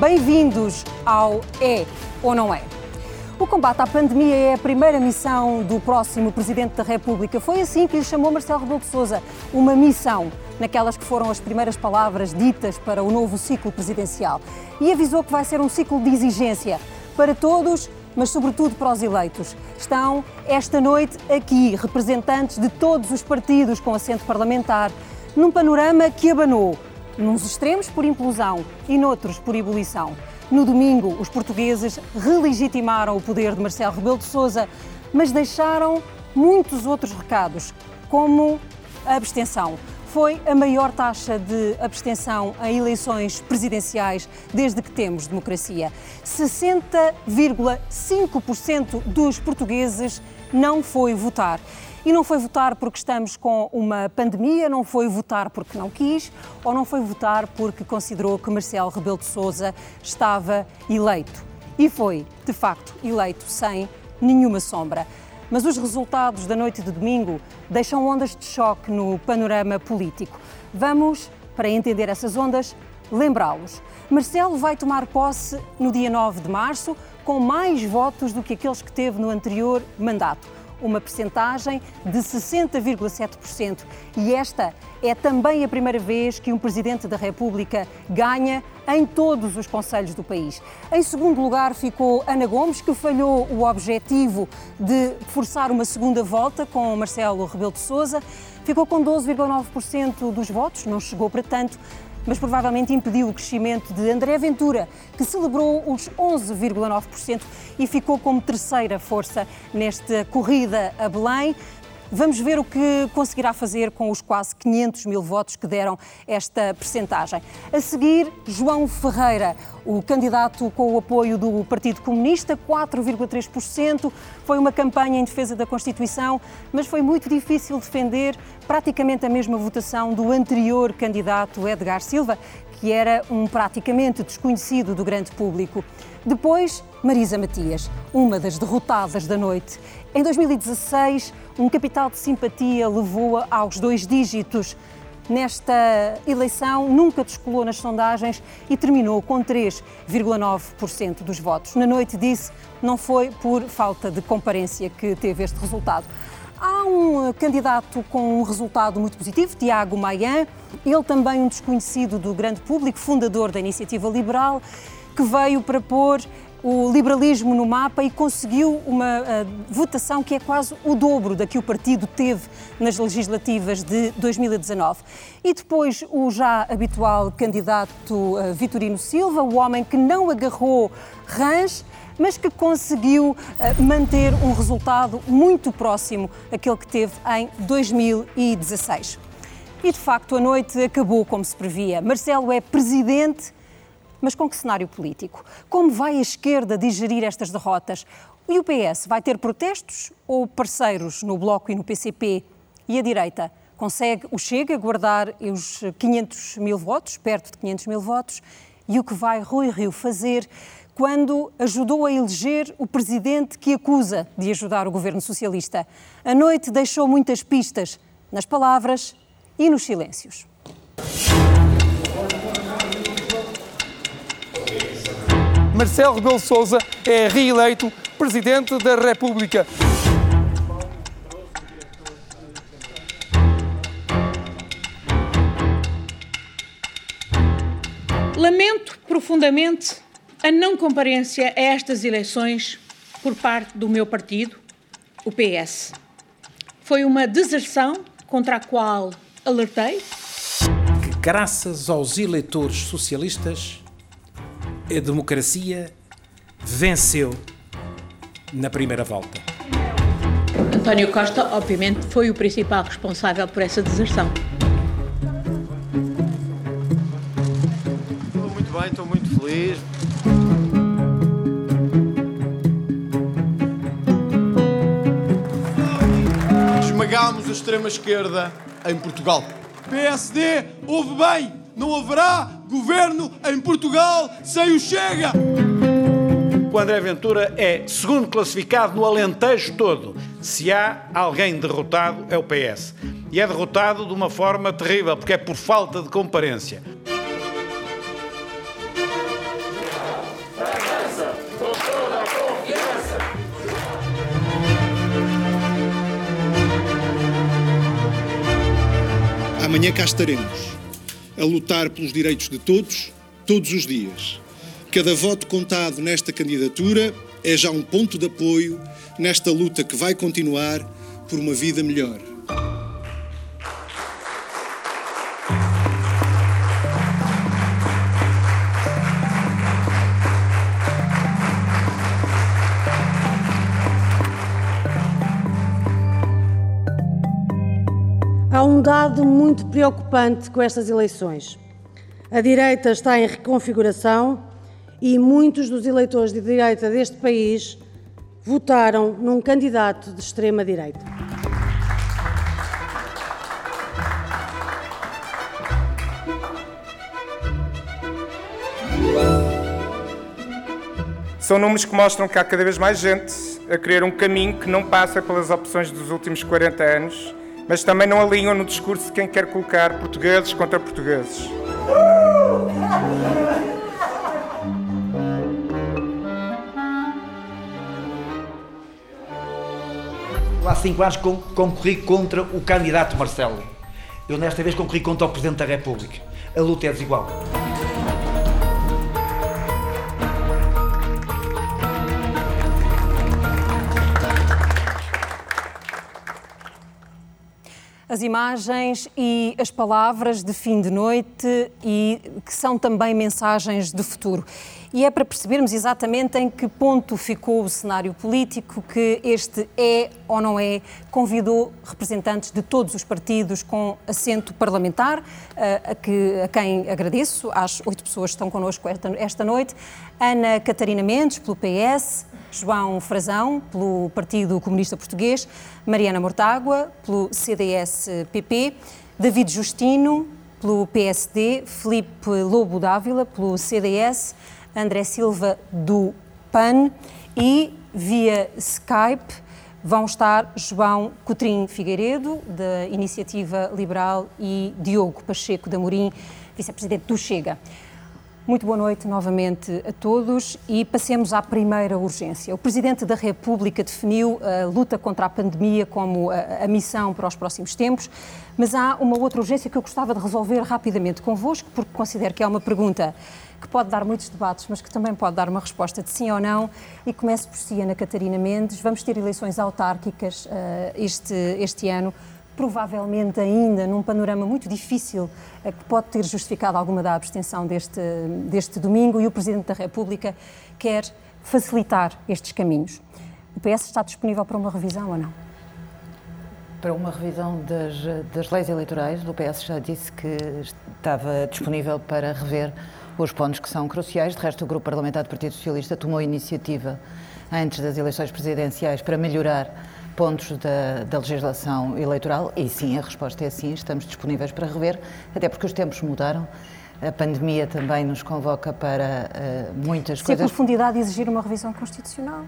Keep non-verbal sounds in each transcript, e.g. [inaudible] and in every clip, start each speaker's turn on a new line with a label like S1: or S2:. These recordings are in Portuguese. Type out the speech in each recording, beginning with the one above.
S1: Bem-vindos ao É ou Não É. O combate à pandemia é a primeira missão do próximo Presidente da República. Foi assim que lhe chamou Marcelo Rebelo de Sousa, uma missão, naquelas que foram as primeiras palavras ditas para o novo ciclo presidencial. E avisou que vai ser um ciclo de exigência para todos, mas sobretudo para os eleitos. Estão esta noite aqui representantes de todos os partidos com assento parlamentar, num panorama que abanou, nos extremos por implosão e noutros por ebulição. No domingo, os portugueses relegitimaram o poder de Marcelo Rebelo de Sousa, mas deixaram muitos outros recados, como a abstenção. Foi a maior taxa de abstenção em eleições presidenciais desde que temos democracia. 60,5% dos portugueses não foi votar. E não foi votar porque estamos com uma pandemia, não foi votar porque não quis, ou não foi votar porque considerou que Marcelo Rebelo de Sousa estava eleito. E foi, de facto, eleito sem nenhuma sombra. Mas os resultados da noite de domingo deixam ondas de choque no panorama político. Vamos, para entender essas ondas, lembrá-los. Marcelo vai tomar posse no dia 9 de março, com mais votos do que aqueles que teve no anterior mandato uma percentagem de 60,7%. E esta é também a primeira vez que um Presidente da República ganha em todos os conselhos do país. Em segundo lugar ficou Ana Gomes, que falhou o objetivo de forçar uma segunda volta com Marcelo Rebelo de Sousa. Ficou com 12,9% dos votos, não chegou para tanto, mas provavelmente impediu o crescimento de André Ventura, que celebrou os 11,9% e ficou como terceira força nesta corrida a Belém. Vamos ver o que conseguirá fazer com os quase 500 mil votos que deram esta percentagem. A seguir, João Ferreira, o candidato com o apoio do Partido Comunista, 4,3%. Foi uma campanha em defesa da Constituição, mas foi muito difícil defender praticamente a mesma votação do anterior candidato Edgar Silva, que era um praticamente desconhecido do grande público. Depois, Marisa Matias, uma das derrotadas da noite. Em 2016, um capital de simpatia levou-a aos dois dígitos. Nesta eleição, nunca descolou nas sondagens e terminou com 3,9% dos votos. Na noite disse, não foi por falta de comparência que teve este resultado. Há um candidato com um resultado muito positivo, Tiago Maian, ele também um desconhecido do grande público, fundador da Iniciativa Liberal, que veio para pôr o liberalismo no mapa e conseguiu uma uh, votação que é quase o dobro da que o partido teve nas legislativas de 2019. E depois o já habitual candidato uh, Vitorino Silva, o homem que não agarrou rãs, mas que conseguiu uh, manter um resultado muito próximo àquele que teve em 2016. E de facto a noite acabou como se previa. Marcelo é presidente mas com que cenário político? Como vai a esquerda digerir estas derrotas? E o PS vai ter protestos ou parceiros no Bloco e no PCP? E a direita consegue o Chega guardar os 500 mil votos, perto de 500 mil votos? E o que vai Rui Rio fazer quando ajudou a eleger o presidente que acusa de ajudar o governo socialista? A noite deixou muitas pistas nas palavras e nos silêncios.
S2: Marcelo Rebelo Sousa é reeleito Presidente da República.
S3: Lamento profundamente a não comparência a estas eleições por parte do meu partido, o PS. Foi uma deserção contra a qual alertei.
S4: Que, graças aos eleitores socialistas, a democracia venceu na primeira volta.
S3: António Costa, obviamente, foi o principal responsável por essa deserção.
S5: Estou muito bem, estou muito feliz. Esmagámos a extrema-esquerda em Portugal.
S6: PSD, ouve bem, não haverá governo em Portugal sem o Chega.
S7: O André Ventura é segundo classificado no Alentejo todo. Se há alguém derrotado, é o PS. E é derrotado de uma forma terrível, porque é por falta de comparência.
S8: Amanhã cá estaremos a lutar pelos direitos de todos, todos os dias. Cada voto contado nesta candidatura é já um ponto de apoio nesta luta que vai continuar por uma vida melhor.
S9: Há um dado muito preocupante com estas eleições. A direita está em reconfiguração e muitos dos eleitores de direita deste país votaram num candidato de extrema-direita.
S10: São números que mostram que há cada vez mais gente a querer um caminho que não passa pelas opções dos últimos 40 anos, mas também não alinham no discurso de quem quer colocar portugueses contra portugueses.
S11: Há cinco anos concorri contra o candidato Marcelo. Eu nesta vez concorri contra o Presidente da República. A luta é desigual.
S1: As imagens e as palavras de fim de noite e que são também mensagens de futuro. E é para percebermos exatamente em que ponto ficou o cenário político que este é ou não é convidou representantes de todos os partidos com assento parlamentar, eh, a, que, a quem agradeço, às oito pessoas que estão connosco esta, esta noite, Ana Catarina Mendes, pelo PS, João Frazão, pelo Partido Comunista Português, Mariana Mortágua, pelo CDS-PP, David Justino, pelo PSD, Felipe Lobo Dávila, pelo CDS, André Silva, do PAN e, via Skype, vão estar João Coutrinho Figueiredo, da Iniciativa Liberal, e Diogo Pacheco da Morim, vice-presidente do Chega. Muito boa noite novamente a todos e passemos à primeira urgência. O Presidente da República definiu a luta contra a pandemia como a, a, missão para os próximos tempos, mas há uma outra urgência que eu gostava de resolver rapidamente convosco, porque considero que é uma pergunta que pode dar muitos debates, mas que também pode dar uma resposta de sim ou não. E começo por si, Ana Catarina Mendes. Vamos ter eleições autárquicas uh, este, este ano provavelmente ainda num panorama muito difícil eh, que pode ter justificado alguma da abstenção deste, deste domingo e o Presidente da República quer facilitar estes caminhos. O PS está disponível para uma revisão ou não?
S12: Para uma revisão das, das leis eleitorais, o PS já disse que estava disponível para rever os pontos que são cruciais. De resto, o Grupo Parlamentar do Partido Socialista tomou iniciativa antes das eleições presidenciais para melhorar pontos da, da, legislação eleitoral e sim, a resposta é sim, estamos disponíveis para rever, até porque os tempos mudaram. A pandemia também nos convoca para uh, muitas
S1: Se
S12: coisas.
S1: Se a profundidade exigir uma revisão constitucional?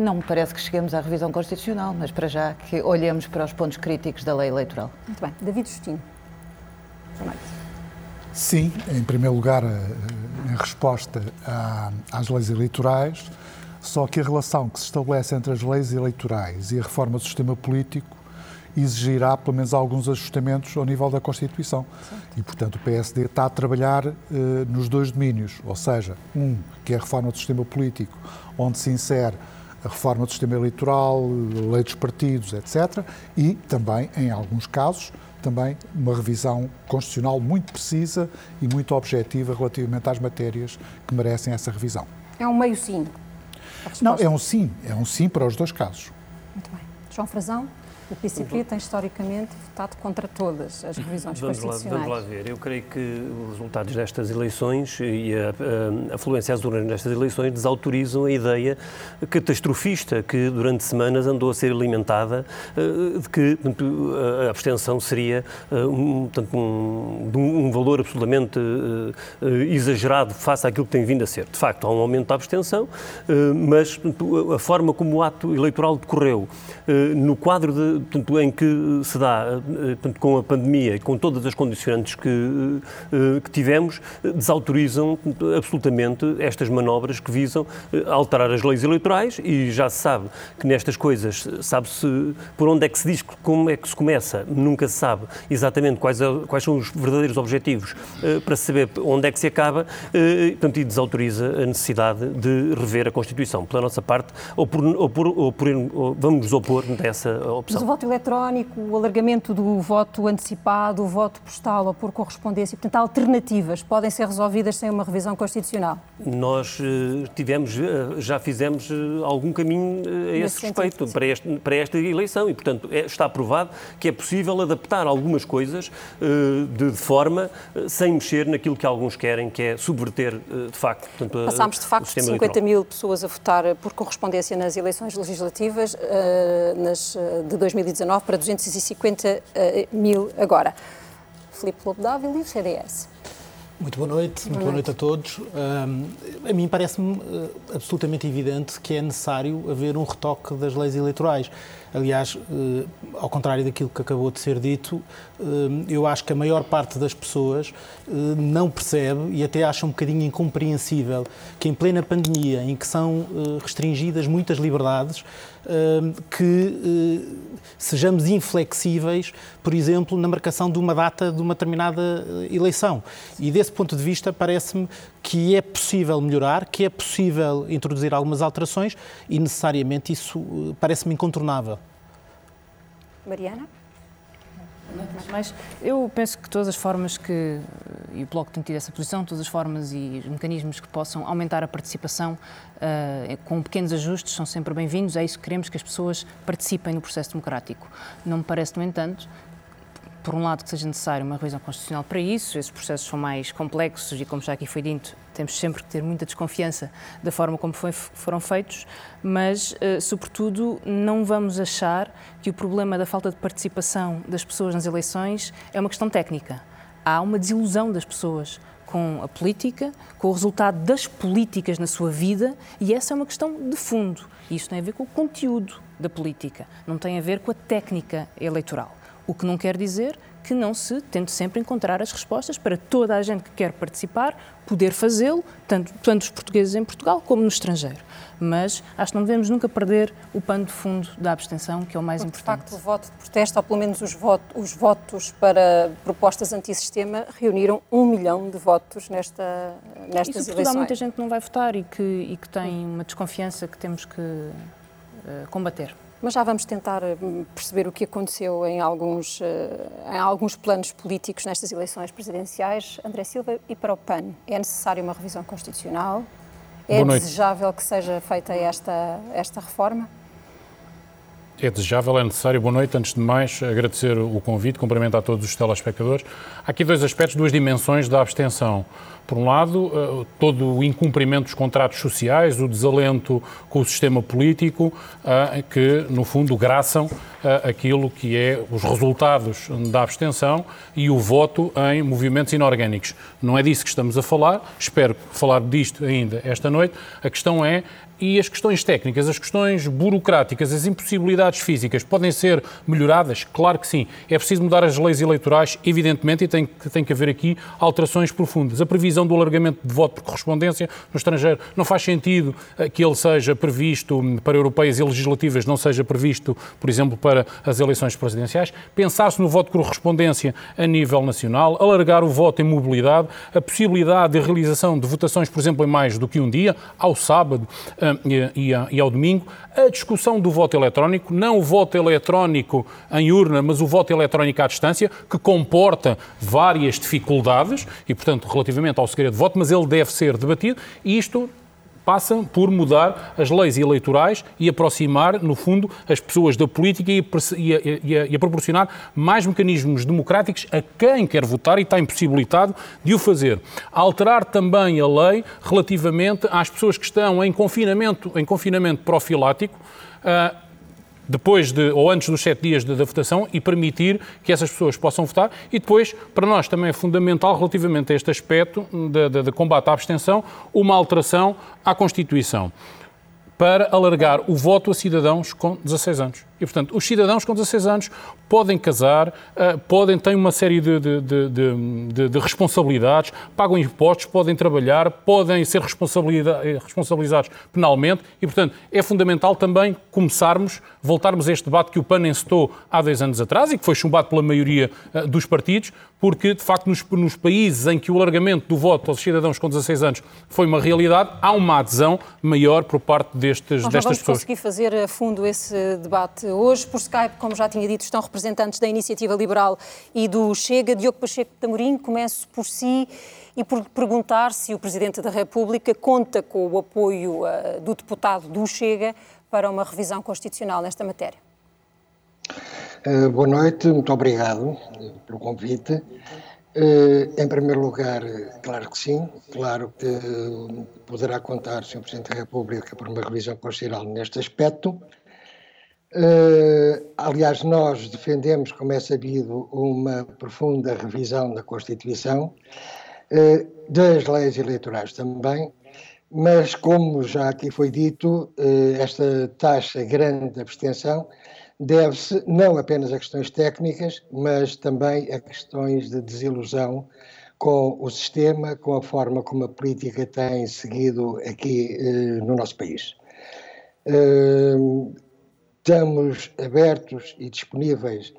S12: Não me parece que cheguemos à revisão constitucional, mas para já que olhemos para os pontos críticos da lei eleitoral.
S1: Muito bem. David Justino.
S13: Sim, em primeiro lugar, eh, em resposta às leis eleitorais, só que a relação que se estabelece entre as leis eleitorais e a reforma do sistema político exigirá pelo menos alguns ajustamentos ao nível da Constituição. Certo. E, portanto, o PSD está a trabalhar eh, nos dois domínios, ou seja, um, que é a reforma do sistema político, onde se insere a reforma do sistema eleitoral, lei dos partidos, etc. E também, em alguns casos, também uma revisão constitucional muito precisa e muito objetiva relativamente às matérias que merecem essa revisão.
S1: É um meio sim.
S13: Não, é um sim, é um sim para os dois casos.
S1: Muito bem. João Frazão? O PCP tem historicamente votado contra todas as revisões
S14: vamos
S1: constitucionais.
S14: Lá, vamos lá ver. Eu creio que os resultados destas eleições e a, a afluência às urnas nestas eleições desautorizam a ideia catastrofista que durante semanas andou a ser alimentada eh, de que a abstenção seria eh, um, portanto, um, um valor absolutamente uh, exagerado face àquilo que tem vindo a ser. De facto, há um aumento da abstenção, mas a forma como o ato eleitoral decorreu no quadro de portanto, em que se dá, portanto, com a pandemia e com todas as condicionantes que, que tivemos, desautorizam absolutamente estas manobras que visam alterar as leis eleitorais e já se sabe que nestas coisas sabe-se por onde é que se diz como é que se começa, nunca se sabe exatamente quais, quais são os verdadeiros objetivos para saber onde é que se acaba, portanto, e desautoriza a necessidade de rever a Constituição. Pela nossa parte, ou por, ou por, ou por vamos nos opor dessa opção.
S1: Mas o voto eletrónico, o alargamento do voto antecipado, o voto postal ou por correspondência, portanto, alternativas podem ser resolvidas sem uma revisão constitucional?
S14: Nós uh, tivemos, uh, já fizemos uh, algum caminho a esse respeito sentido, para, este, para esta eleição e, portanto, é, está provado que é possível adaptar algumas coisas de forma sem mexer naquilo que alguns querem, que é subverter, de facto, portanto,
S1: Passámos, de facto, de 50 eleitoral. mil pessoas a votar por correspondência nas eleições legislativas nas, de 2019 para 250 mil agora. Filipe Lobo Dávila e o CDS.
S15: Muito boa noite, muito boa noite, a todos. Um, a mim parece-me uh, absolutamente evidente que é necessário haver um retoque das leis eleitorais. Aliás, uh, ao contrário daquilo que acabou de ser dito, uh, eu acho que a maior parte das pessoas não percebe e até acha um bocadinho incompreensível que em plena pandemia, em que são restringidas muitas liberdades, que sejamos inflexíveis, por exemplo, na marcação de uma data de uma determinada eleição. E desse ponto de vista, parece-me que é possível melhorar, que é possível introduzir algumas alterações e necessariamente isso eh, parece-me incontornável.
S1: Mariana?
S16: Mas eu penso que todas as formas que, e o Bloco tem tido essa posição, todas as formas e os mecanismos que possam aumentar a participação uh, com pequenos ajustes são sempre bem-vindos. É isso que queremos, que as pessoas participem no processo democrático. Não me parece, no entanto, por um lado, que seja necessária uma revisão constitucional para isso, esses processos são mais complexos e, como já aqui foi dito, temos sempre que ter muita desconfiança da forma como foi, foram feitos, mas, uh, sobretudo, não vamos achar que o problema da falta de participação das pessoas nas eleições é uma questão técnica. Há uma desilusão das pessoas com a política, com o resultado das políticas na sua vida, e essa é uma questão de fundo. Isso tem a ver com o conteúdo da política, não tem a ver com a técnica eleitoral. O que não quer dizer que não se tente sempre encontrar as respostas para toda a gente que quer participar, poder fazê-lo, tanto, tanto os portugueses em Portugal como no estrangeiro. Mas acho que não devemos nunca perder o pano de fundo da abstenção, que é o mais
S1: Porque,
S16: importante.
S1: De facto, o voto de protesto, ou pelo menos os, voto, os votos para propostas antissistema, reuniram um milhão de votos nesta, nestas
S16: e,
S1: eleições.
S16: há muita gente que não vai votar e que, e que tem uma desconfiança que temos que uh, combater.
S1: Mas já vamos tentar hum, perceber o que aconteceu em alguns, eh, em alguns planos políticos nestas eleições presidenciais. André Silva, e para o PAN, é necessária uma revisão constitucional? É desejável que seja feita esta, esta reforma?
S17: É desejável, é necessário. Boa noite. Antes de mais, agradecer o convite, cumprimentar todos os telespectadores. Há aqui dois aspectos, duas dimensões da abstenção. Por um lado, eh, todo o incumprimento dos contratos sociais, o desalento com o sistema político, eh, que, no fundo, graçam eh, aquilo que é os resultados da abstenção e o voto em movimentos inorgânicos. Não é disso que estamos a falar, espero falar disto ainda esta noite. A questão é e as questões técnicas, as questões burocráticas, as impossibilidades físicas podem ser melhoradas? Claro que sim. É preciso mudar as leis eleitorais, evidentemente, e tem, tem que haver aqui alterações profundas. A previsão do alargamento de voto por correspondência no estrangeiro não faz sentido eh, que ele seja previsto para europeias e legislativas, não seja previsto, por exemplo, para as eleições presidenciais. Pensar-se no voto por correspondência a nível nacional, alargar o voto em mobilidade, a possibilidade de realização de votações, por exemplo, em mais do que um dia, ao sábado, e, ao domingo, a discussão do voto eletrónico, não o voto eletrónico em urna, mas o voto eletrónico à distância, que comporta várias dificuldades e, portanto, relativamente ao segredo de voto, mas ele deve ser debatido. E isto passa por mudar as leis eleitorais e aproximar, no fundo, as pessoas da política e a, e a, e a proporcionar mais mecanismos democráticos a quem quer votar e está impossibilitado de o fazer. Alterar também a lei relativamente às pessoas que estão em confinamento, em confinamento profilático, uh, depois de, ou antes dos sete dias da votação e permitir que essas pessoas possam votar. E depois, para nós também é fundamental, relativamente a este aspecto de combate à abstenção, uma alteração à Constituição para alargar o voto a cidadãos com 16 anos. E, portanto, os cidadãos com 16 anos podem casar, podem, têm uma série de, de, de, de, responsabilidades, pagam impostos, podem trabalhar, podem ser responsabilizados penalmente e, portanto, é fundamental também começarmos, voltarmos a este debate que o PAN encetou há dois anos atrás e que foi chumbado pela maioria dos partidos, porque, de facto, nos, nos, países em que o alargamento do voto aos cidadãos com 16 anos foi uma realidade, há uma adesão maior por parte destes,
S1: Nós
S17: destas
S1: vamos
S17: pessoas.
S1: conseguir fazer a fundo esse debate hoje. Por Skype, como já tinha dito, estão representantes da Iniciativa Liberal e do Chega. Diogo Pacheco de Amorim, começo por si e por perguntar se o Presidente da República conta com o apoio uh, do deputado do Chega para uma revisão constitucional nesta matéria.
S18: Uh, boa noite, muito obrigado pelo convite. Uh, em primeiro lugar, claro que sim, claro que poderá contar, Sr. Presidente da República, por uma revisão constitucional neste aspecto. Uh, aliás, nós defendemos, como é sabido, uma profunda revisão da Constituição, das leis eleitorais também, mas como já aqui foi dito, esta taxa grande de abstenção deve-se não apenas a questões técnicas, mas também a questões de desilusão com o sistema, com a forma como a política tem seguido aqui no nosso país. Estamos abertos e disponíveis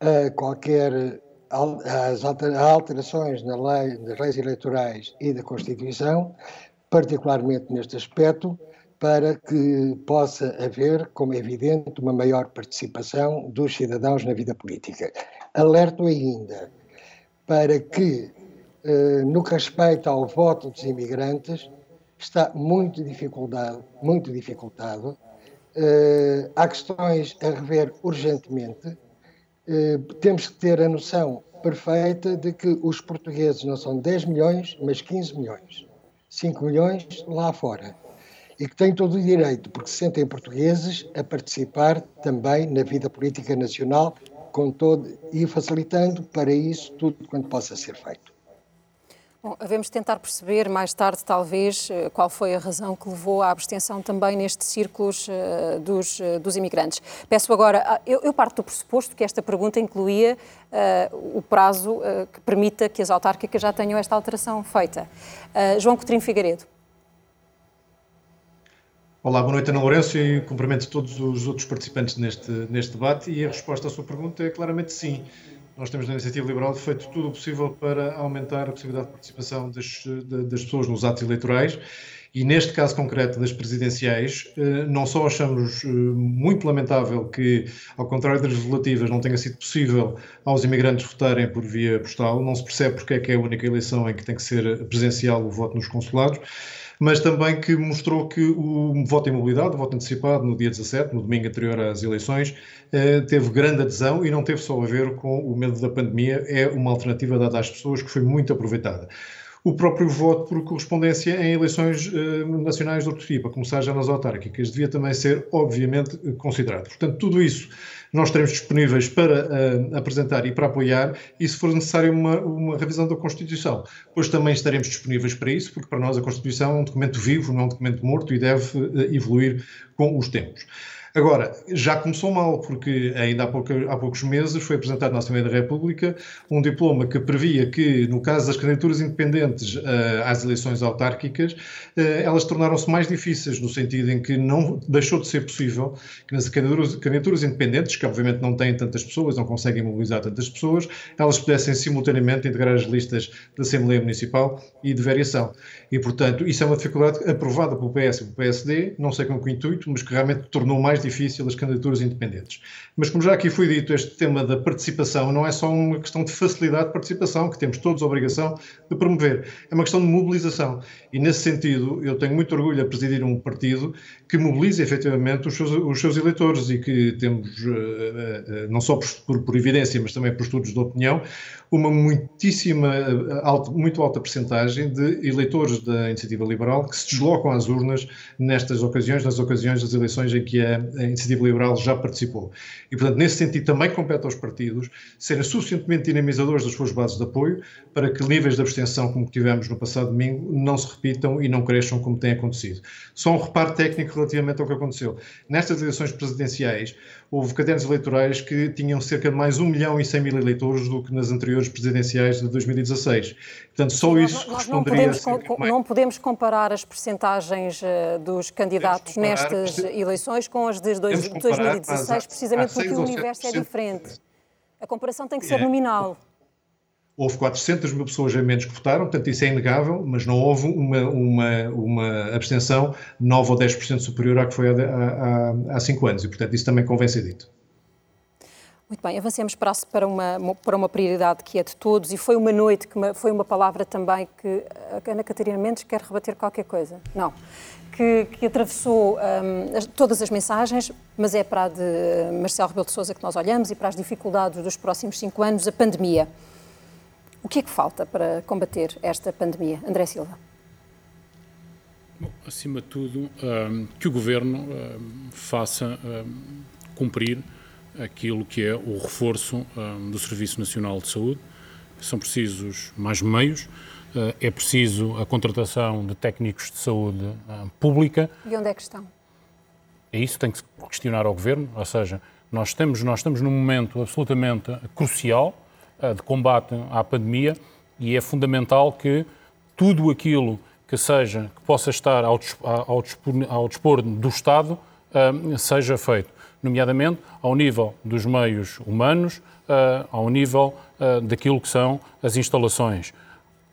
S18: a qualquer às alterações na lei, nas leis eleitorais e da Constituição, particularmente neste aspecto, para que possa haver, como é evidente, uma maior participação dos cidadãos na vida política. Alerto ainda para que, eh, no que respeita ao voto dos imigrantes, está muito dificultado, muito dificultado. Eh, há questões a rever urgentemente. Eh, temos que ter a noção perfeita de que os portugueses não são 10 milhões, mas 15 milhões. 5 milhões lá fora e que têm todo o direito, porque se sentem portugueses, a participar também na vida política nacional com todo, e facilitando para isso tudo quanto possa ser feito.
S1: Bom, devemos tentar perceber mais tarde, talvez, eh, qual foi a razão que levou à abstenção também nestes círculos uh, dos, uh, dos imigrantes. Peço agora, ah, eu, eu, parto do pressuposto que esta pergunta incluía uh, o prazo que permita que as autárquicas já tenham esta alteração feita. João Coutinho Figueiredo.
S19: Olá, boa noite Ana Lourenço e cumprimento todos os outros participantes neste, neste debate e a resposta à sua pergunta é claramente sim. Nós temos na Iniciativa Liberal feito tudo o possível para aumentar a possibilidade de participação das, das pessoas nos atos eleitorais e neste caso concreto das presidenciais, eh, não só achamos eh, muito lamentável que, ao contrário das legislativas, não tenha sido possível aos imigrantes votarem por via postal, não se percebe porque é que é a única eleição em que tem que ser presencial o voto nos consulados, mas também que mostrou que o voto em mobilidade, o voto antecipado no dia 17, no domingo anterior às eleições, eh, teve grande adesão e não teve só a ver com o medo da pandemia, é uma alternativa dada às pessoas que foi muito aproveitada o próprio voto por correspondência em eleições uh, nacionais de outro tipo, a começar já nas autárquicas, devia também ser, obviamente, considerado. Portanto, tudo isso nós estaremos disponíveis para uh, apresentar e para apoiar, e se for necessário uma, uma revisão da Constituição, pois também estaremos disponíveis para isso, porque para nós a Constituição é um documento vivo, não é um documento morto e deve uh, evoluir com os tempos. Agora, já começou mal, porque ainda há, pouca, há, poucos meses foi apresentado na Assembleia da República um diploma que previa que, no caso das candidaturas independentes uh, às eleições autárquicas, uh, elas tornaram-se mais difíceis, no sentido em que não deixou de ser possível que nas candidaturas, candidaturas independentes, que obviamente não têm tantas pessoas, não conseguem mobilizar tantas pessoas, elas pudessem simultaneamente integrar as listas da Assembleia Municipal e de variação. E, portanto, isso é uma dificuldade aprovada pelo PS e pelo PSD, não sei com que intuito, mas que realmente tornou mais difícil as candidaturas independentes. Mas, como já aqui foi dito, este tema da participação não é só uma questão de facilidade de participação, que temos todos a obrigação de promover, é uma questão de mobilização. E, nesse sentido, eu tenho muito orgulho a presidir um partido que mobiliza efetivamente os seus, os seus eleitores e que temos, uh, uh, não só por, por, por, evidência, mas também por estudos de opinião, uma muitíssima, alta, muito alta percentagem de eleitores da Iniciativa Liberal que se deslocam às urnas nestas ocasiões, nas ocasiões das eleições em que a, a Iniciativa Liberal já participou. E, portanto, nesse sentido, também compete aos partidos serem suficientemente dinamizadores das suas bases de apoio para que níveis de abstenção, como tivemos no passado domingo, não se repitam e não cresçam como tem acontecido. Só um reparo técnico relativamente ao que aconteceu. Nestas eleições presidenciais, houve cadernos eleitorais que tinham cerca de mais 1 milhão e 100 mil eleitores do que nas anteriores presidenciais de 2016. Portanto, só
S1: nós,
S19: isso
S1: nós
S19: responderia
S1: não podemos, não podemos comparar as percentagens uh, dos candidatos nestas eleições com as de dois, 2016, precisamente porque o universo é diferente. A comparação tem que ser é. nominal.
S19: Houve 400 mil pessoas a menos que votaram, portanto isso é inegável, mas não houve uma, uma, uma abstenção 9 ou 10% superior à que foi há, há, há 5 anos, e portanto isso também convém ser dito.
S1: Muito bem, avancemos para uma, para uma prioridade que é de todos e foi uma noite, que foi uma palavra também que a Ana Catarina Mendes quer rebater qualquer coisa. Não. Que, que atravessou um, as, todas as mensagens, mas é para a de Marcelo Rebelo de Sousa que nós olhamos e para as dificuldades dos próximos cinco anos, a pandemia. O que é que falta para combater esta pandemia? André Silva.
S17: Bom, acima de tudo, um, que o Governo um, faça um, cumprir aquilo que é o reforço do Serviço Nacional de Saúde. São precisos mais meios, é preciso a contratação de técnicos de saúde pública.
S1: E onde é que estão?
S17: É isso que tem que se questionar ao Governo, ou seja, nós estamos, nós estamos num momento absolutamente crucial de combate à pandemia e é fundamental que tudo aquilo que seja, que possa estar ao, ao, dispor, ao dispor do Estado, uh, seja feito, nomeadamente ao nível dos meios humanos, uh, ao nível daquilo que são as instalações.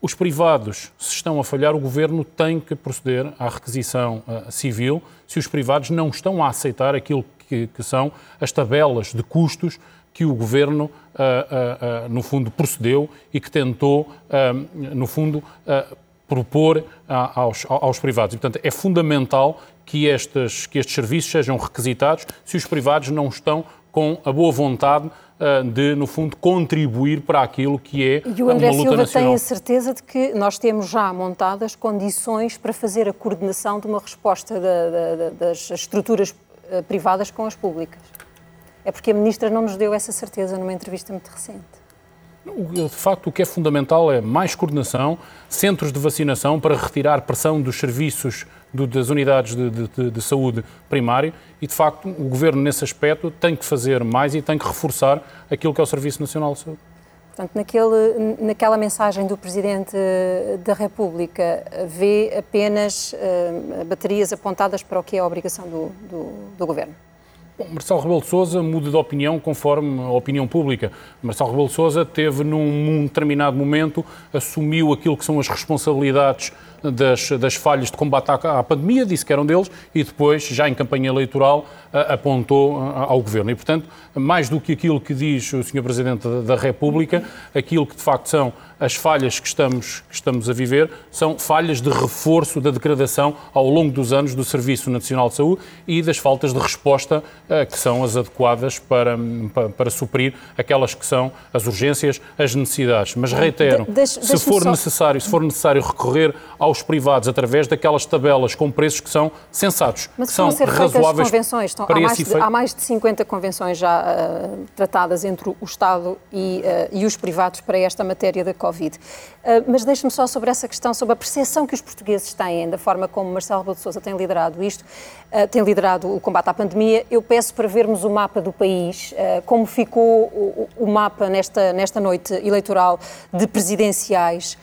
S17: Os privados, se estão a falhar, o Governo tem que proceder à requisição civil se os privados não estão a aceitar aquilo que, que são as tabelas de custos que o Governo, uh, uh, no fundo, procedeu e que tentou, no fundo, propor aos, aos, privados. E, portanto, é fundamental que, estes, que estes serviços sejam requisitados se os privados não estão com a boa vontade de, no fundo, contribuir para aquilo que é
S1: e o André
S17: uma luta
S1: Silva
S17: nacional.
S1: tem a certeza de que nós temos já montadas condições para fazer a coordenação de uma resposta da, da, das estruturas privadas com as públicas? É porque a Ministra não nos deu essa certeza numa entrevista muito recente.
S17: De facto, o que é fundamental é mais coordenação, centros de vacinação para retirar pressão dos serviços do, das unidades de, de, de, saúde primário e, de facto, o Governo, nesse aspecto, tem que fazer mais e tem que reforçar aquilo que é o Serviço Nacional de Saúde.
S1: Portanto, naquele, naquela mensagem do Presidente da República, vê apenas uh, baterias apontadas para o que é a obrigação do, do, do Governo?
S17: Bom, Marcelo Rebelo de Sousa muda de opinião conforme a opinião pública. Marcelo Rebelo de Sousa teve num determinado momento, assumiu aquilo que são as responsabilidades das, das falhas de combate à, à, pandemia, disse que eram deles, e depois, já em campanha eleitoral, apontou ao Governo. E, portanto, mais do que aquilo que diz o Sr. Presidente da República, aquilo que de facto são as falhas que estamos, que estamos a viver são falhas de reforço da degradação ao longo dos anos do Serviço Nacional de Saúde e das faltas de resposta que são as adequadas para, para, para, suprir aquelas que são as urgências, as necessidades. Mas reitero, de, se, for só... necessário, se for necessário recorrer aos privados através daquelas tabelas com preços que são sensatos,
S1: Mas
S17: que são
S1: razoáveis. Convenções, estão, há, mais de, há mais de 50 convenções já uh, tratadas entre o Estado e, uh, e os privados para esta matéria da Covid. Uh, mas deixe-me só sobre essa questão, sobre a percepção que os portugueses têm da forma como Marcelo Rebelo de Sousa tem liderado isto, tem liderado o combate à pandemia. Eu peço para vermos o mapa do país, como ficou o, o mapa nesta, nesta noite eleitoral de presidenciais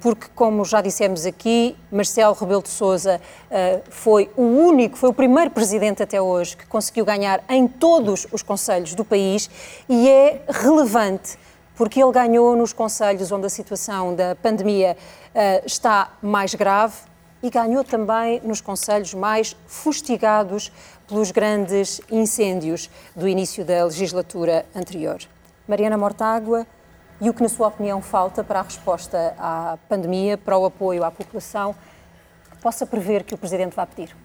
S1: porque, como já dissemos aqui, Marcelo Rebelo de Sousa ah, foi o único, foi o primeiro presidente até hoje que conseguiu ganhar em todos os conselhos do país e é relevante porque ele ganhou nos conselhos onde a situação da pandemia ah, está mais grave e ganhou também nos conselhos mais fustigados pelos grandes incêndios do início da legislatura anterior. Mariana Mortágua, e o que, na sua opinião, falta para a resposta à pandemia, para o apoio à população, que possa prever que o Presidente vai pedir?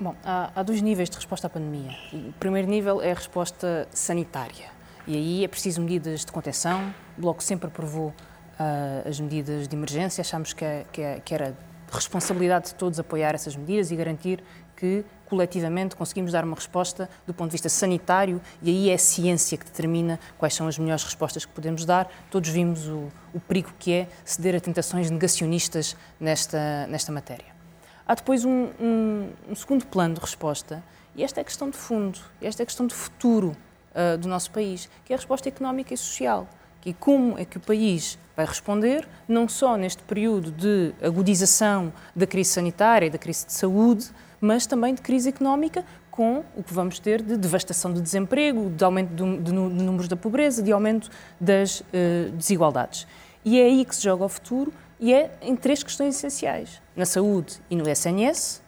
S16: Bom, há, há dois níveis de resposta à pandemia. O primeiro nível é a resposta sanitária. E aí é preciso medidas de contenção. O Bloco sempre aprovou uh, as medidas de emergência, achamos que, é, que, é, que era responsabilidade de todos apoiar essas medidas e garantir que coletivamente conseguimos dar uma resposta do ponto de vista sanitário e aí é a ciência que determina quais são as melhores respostas que podemos dar. Todos vimos o, o perigo que é ceder a tentações negacionistas nesta, nesta matéria. Há depois um, um, um segundo plano de resposta e esta é a questão de fundo, esta é a questão de futuro uh, do nosso país, que é a resposta económica e social. E como é que o país vai responder, não só neste período de agudização da crise sanitária e da crise de saúde, mas também de crise económica, com o que vamos ter de devastação do desemprego, de aumento de, de, de números da pobreza, de aumento das uh, desigualdades. E é aí que se joga o futuro e é em três questões essenciais: na saúde e no SNS,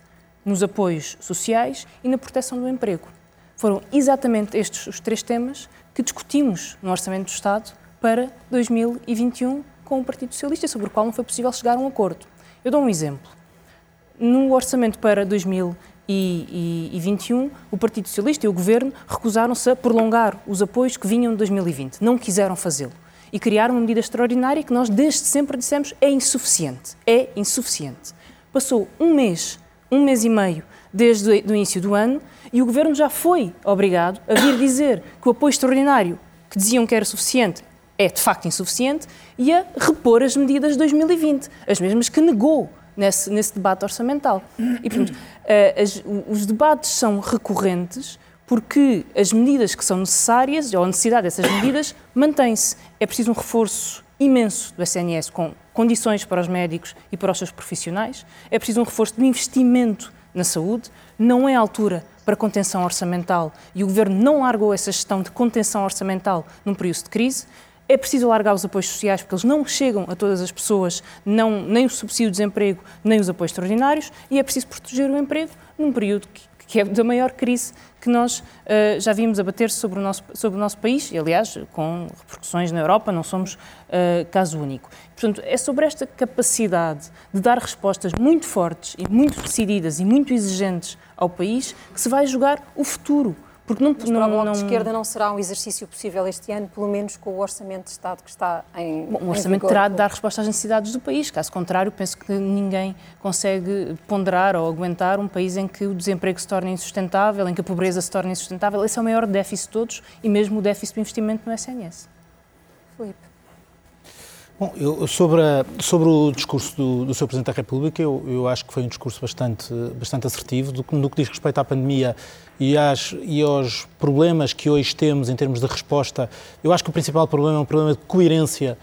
S16: nos apoios sociais e na proteção do emprego. Foram exatamente estes os três temas que discutimos no Orçamento do Estado para 2021 com o Partido Socialista, sobre o qual não foi possível chegar a um acordo. Eu dou um exemplo. No orçamento para 2021, o Partido Socialista e o Governo recusaram-se a prolongar os apoios que vinham de 2020. Não quiseram fazê-lo. E criaram uma medida extraordinária que nós desde sempre dissemos é insuficiente. É insuficiente. Passou um mês, um mês e meio, desde o início do ano, e o Governo já foi obrigado a vir dizer que o apoio extraordinário que diziam que era suficiente é de facto insuficiente e a repor as medidas de 2020, as mesmas que negou nesse, nesse debate orçamental. E, portanto, uh, as, os debates são recorrentes porque as medidas que são necessárias, ou a necessidade dessas medidas, mantém-se. É preciso um reforço imenso do SNS com condições para os médicos e para os seus profissionais. É preciso um reforço do investimento na saúde. Não é altura para contenção orçamental e o Governo não largou essa gestão de contenção orçamental num período de crise. É preciso alargar os apoios sociais, porque eles não chegam a todas as pessoas, não, nem o subsídio de desemprego, nem os apoios extraordinários, e é preciso proteger o emprego num período que, que é da maior crise que nós uh, já vimos abater sobre o, nosso, sobre o nosso país, e aliás, com repercussões na Europa, não somos uh, caso único. Portanto, é sobre esta capacidade de dar respostas muito fortes e muito decididas e muito exigentes ao país que se vai jogar o futuro
S1: porque não, Mas para o Bloco não... de Esquerda não será um exercício possível este ano, pelo menos com o Orçamento de Estado que está em.
S16: Bom, o Orçamento em terá de dar resposta às necessidades do país. Caso contrário, penso que ninguém consegue ponderar ou aguentar um país em que o desemprego se torne insustentável, em que a pobreza se torne insustentável. Esse é o maior déficit de todos e mesmo o déficit do investimento no SNS.
S1: Filipe.
S15: Bom, eu, sobre, a, sobre o discurso do, do Sr. Presidente da República, eu, eu, acho que foi um discurso bastante, bastante assertivo. Do, no que diz respeito à pandemia e, às, e aos problemas que hoje temos em termos de resposta, eu acho que o principal problema é um problema de coerência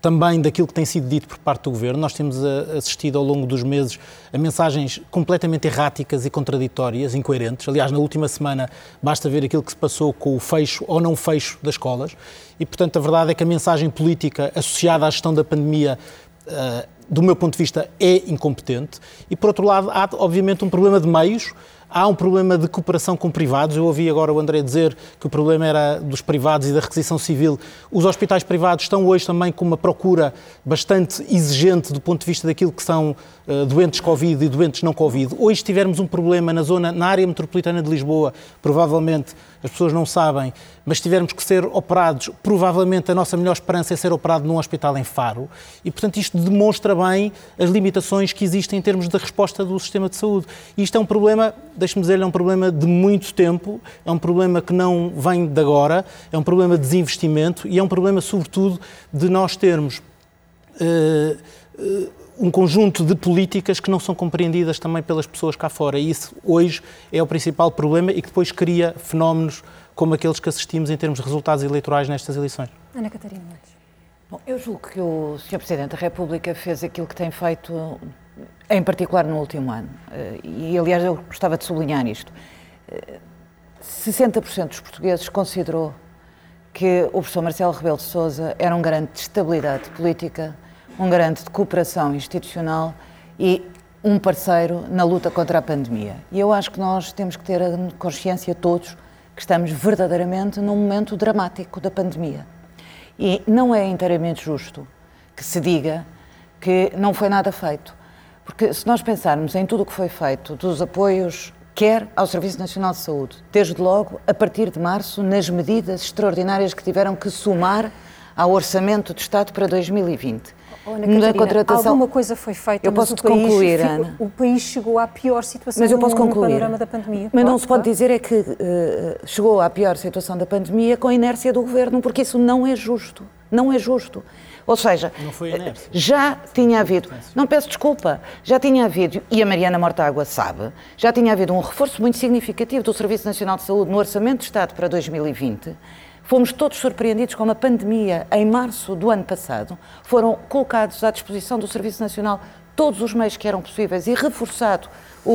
S15: também daquilo que tem sido dito por parte do Governo. Nós temos eh, assistido ao longo dos meses a mensagens completamente erráticas e contraditórias, incoerentes. Aliás, na última semana basta ver aquilo que se passou com o fecho ou não fecho das escolas. E, portanto, a verdade é que a mensagem política associada à gestão da pandemia Uh, do meu ponto de vista, é incompetente. E, por outro lado, há, obviamente, um problema de meios Há um problema de cooperação com privados. Eu ouvi agora o André dizer que o problema era dos privados e da requisição civil. Os hospitais privados estão hoje também com uma procura bastante exigente do ponto de vista daquilo que são uh, doentes Covid e doentes não Covid. Hoje, tivermos um problema na zona, na área metropolitana de Lisboa, provavelmente as pessoas não sabem, mas tivermos que ser operados, provavelmente a nossa melhor esperança é ser operado num hospital em Faro. E, portanto, isto demonstra bem as limitações que existem em termos de resposta do sistema de saúde. E isto é um problema deixe-me dizer, é um problema de muito tempo, é um problema que não vem de agora, é um problema de desinvestimento e é um problema, sobretudo, de nós termos uh, uh, um conjunto de políticas que não são compreendidas também pelas pessoas cá fora. E isso, hoje, é o principal problema e que depois cria fenómenos como aqueles que assistimos em termos de resultados eleitorais nestas eleições.
S1: Ana Catarina
S12: Bom, eu julgo que o Sr. Presidente da República fez aquilo que tem feito em particular no último ano. Eh, e, aliás, eu gostava de sublinhar isto. 60% eh, dos portugueses considerou que o professor Marcelo Rebelo de Sousa era um garante de estabilidade política, um garante de cooperação institucional e um parceiro na luta contra a pandemia. E eu acho que nós temos que ter a consciência todos que estamos verdadeiramente num momento dramático da pandemia. E não é inteiramente justo que se diga que não foi nada feito. Porque se nós pensarmos em tudo o que foi feito, dos apoios quer ao Serviço Nacional de Saúde, desde logo a partir de março, nas medidas extraordinárias que tiveram que somar ao Orçamento de Estado para 2020.
S1: Ana Catarina, contratação... alguma coisa foi feita,
S12: eu posso
S1: mas
S12: o país, concluir, Ana.
S1: o país chegou à pior situação
S12: mas eu posso concluir.
S1: no panorama da pandemia.
S12: Mas não se pode dizer é que uh, chegou à pior situação da pandemia com a inércia do governo, porque isso não é justo. Não é justo. Ou seja, já tinha havido, não peço desculpa, já tinha havido, e a Mariana Mortágua sabe, já tinha havido um reforço muito significativo do Serviço Nacional de Saúde no Orçamento de Estado para 2020 Fomos todos surpreendidos com a pandemia. Em março do ano passado, foram colocados à disposição do Serviço Nacional todos os meios que eram possíveis e reforçado o,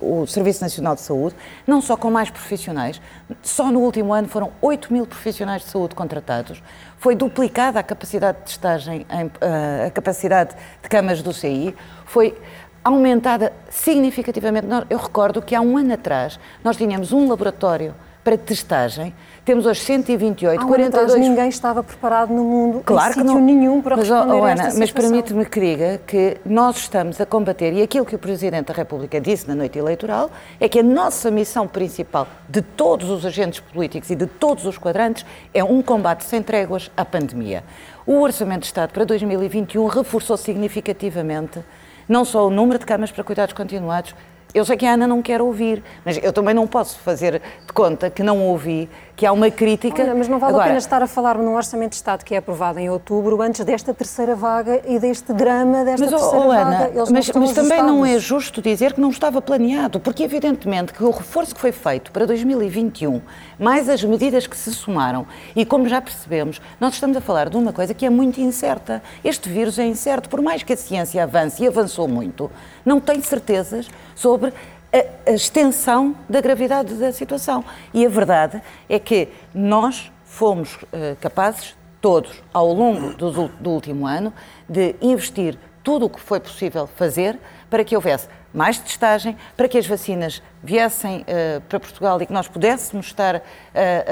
S12: o, o, Serviço Nacional de Saúde, não só com mais profissionais, só no último ano foram 8 mil profissionais de saúde contratados, foi duplicada a capacidade de testagem, eh, a capacidade de camas do CI, foi aumentada significativamente. Eu recordo que há um ano atrás nós tínhamos um laboratório para testagem temos hoje 128,
S1: Há um
S12: 42.
S1: Atrás, ninguém estava preparado no mundo,
S12: claro que não.
S1: nenhum para
S12: mas,
S1: responder
S12: oh, Ana, Mas permite-me que diga que nós estamos a combater, e aquilo que o Presidente da República disse na noite eleitoral, é que a nossa missão principal de todos os agentes políticos e de todos os quadrantes é um combate sem tréguas à pandemia. O Orçamento de Estado para 2021 reforçou significativamente não só o número de camas para cuidados continuados, eu sei que a Ana não quer ouvir, mas eu também não posso fazer de conta que não ouvi que há uma crítica.
S1: Olha, mas não vale
S12: Agora,
S1: a pena estar a falar num orçamento de Estado que é aprovado em outubro, antes desta terceira vaga e deste drama desta
S12: mas,
S1: terceira
S12: oh,
S1: vaga.
S12: Ana,
S1: Eles
S12: mas, mas também não é justo dizer que não estava planeado, porque evidentemente que o reforço que foi feito para 2021, mais as medidas que se somaram, e como já percebemos, nós estamos a falar de uma coisa que é muito incerta. Este vírus é incerto, por mais que a ciência avance e avançou muito, não tem certezas sobre a, a extensão da gravidade da situação. E a verdade é que nós fomos uh, capazes, todos, ao longo do, do último ano, de investir tudo o que foi possível fazer para que houvesse mais testagem, para que as vacinas viessem uh, para Portugal e que nós pudéssemos estar uh,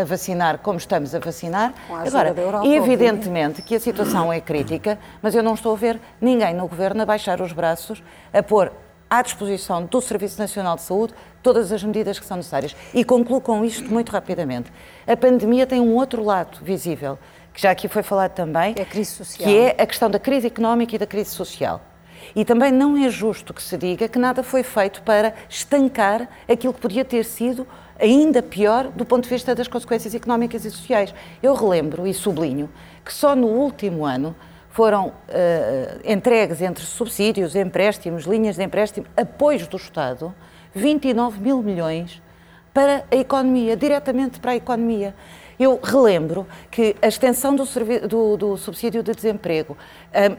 S12: a vacinar como estamos a vacinar.
S1: a
S12: Agora,
S1: Europa,
S12: evidentemente que a situação é crítica, mas eu não estou a ver ninguém no Governo a baixar os braços, a pôr à disposição do Serviço Nacional de Saúde todas as medidas que são necessárias. E concluo com isto muito rapidamente. A pandemia tem um outro lado visível, que já aqui foi falado também,
S1: é
S12: que é a questão da crise económica e da crise social. E também não é justo que se diga que nada foi feito para estancar aquilo que podia ter sido ainda pior do ponto de vista das consequências económicas e sociais. Eu relembro e sublinho que só no último ano foram uh, entregues entre subsídios, empréstimos, linhas de empréstimo, apoios do Estado, 29 mil milhões para a economia, diretamente para a economia. Eu relembro que a extensão do, do, do subsídio de desemprego,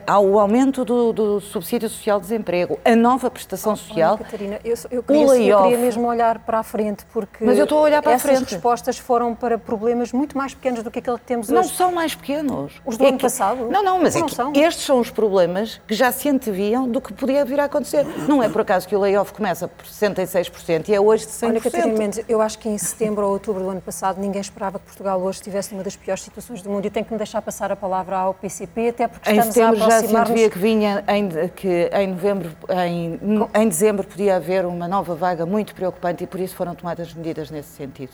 S12: um, o aumento do, do, subsídio social de desemprego, a nova prestação social.
S1: Olha, Catarina, eu, eu, queria, eu, queria, mesmo olhar para a frente, porque
S12: Mas eu estou a olhar para
S1: essas
S12: a frente.
S1: respostas foram para problemas muito mais pequenos do que aquele que temos
S12: não
S1: hoje.
S12: Não são mais pequenos.
S1: Os do
S12: é
S1: ano
S12: que,
S1: passado?
S12: Não, não, mas
S1: não
S12: é
S1: são.
S12: estes são os problemas que já se anteviam do que podia vir a acontecer. Não é por acaso que o layoff começa por 66% e é hoje de 100%.
S1: Olha, Catarina Mendes, eu acho que em setembro ou outubro do ano passado ninguém esperava que Portugal hoje estivesse numa das piores situações do mundo e tenho que me deixar passar a palavra ao PCP, até porque
S12: em
S1: estamos a
S12: já se
S1: aproximar-nos...
S12: antevia que vinha em, que em novembro, em, em dezembro podia haver uma nova vaga muito preocupante e por isso foram tomadas medidas nesse sentido.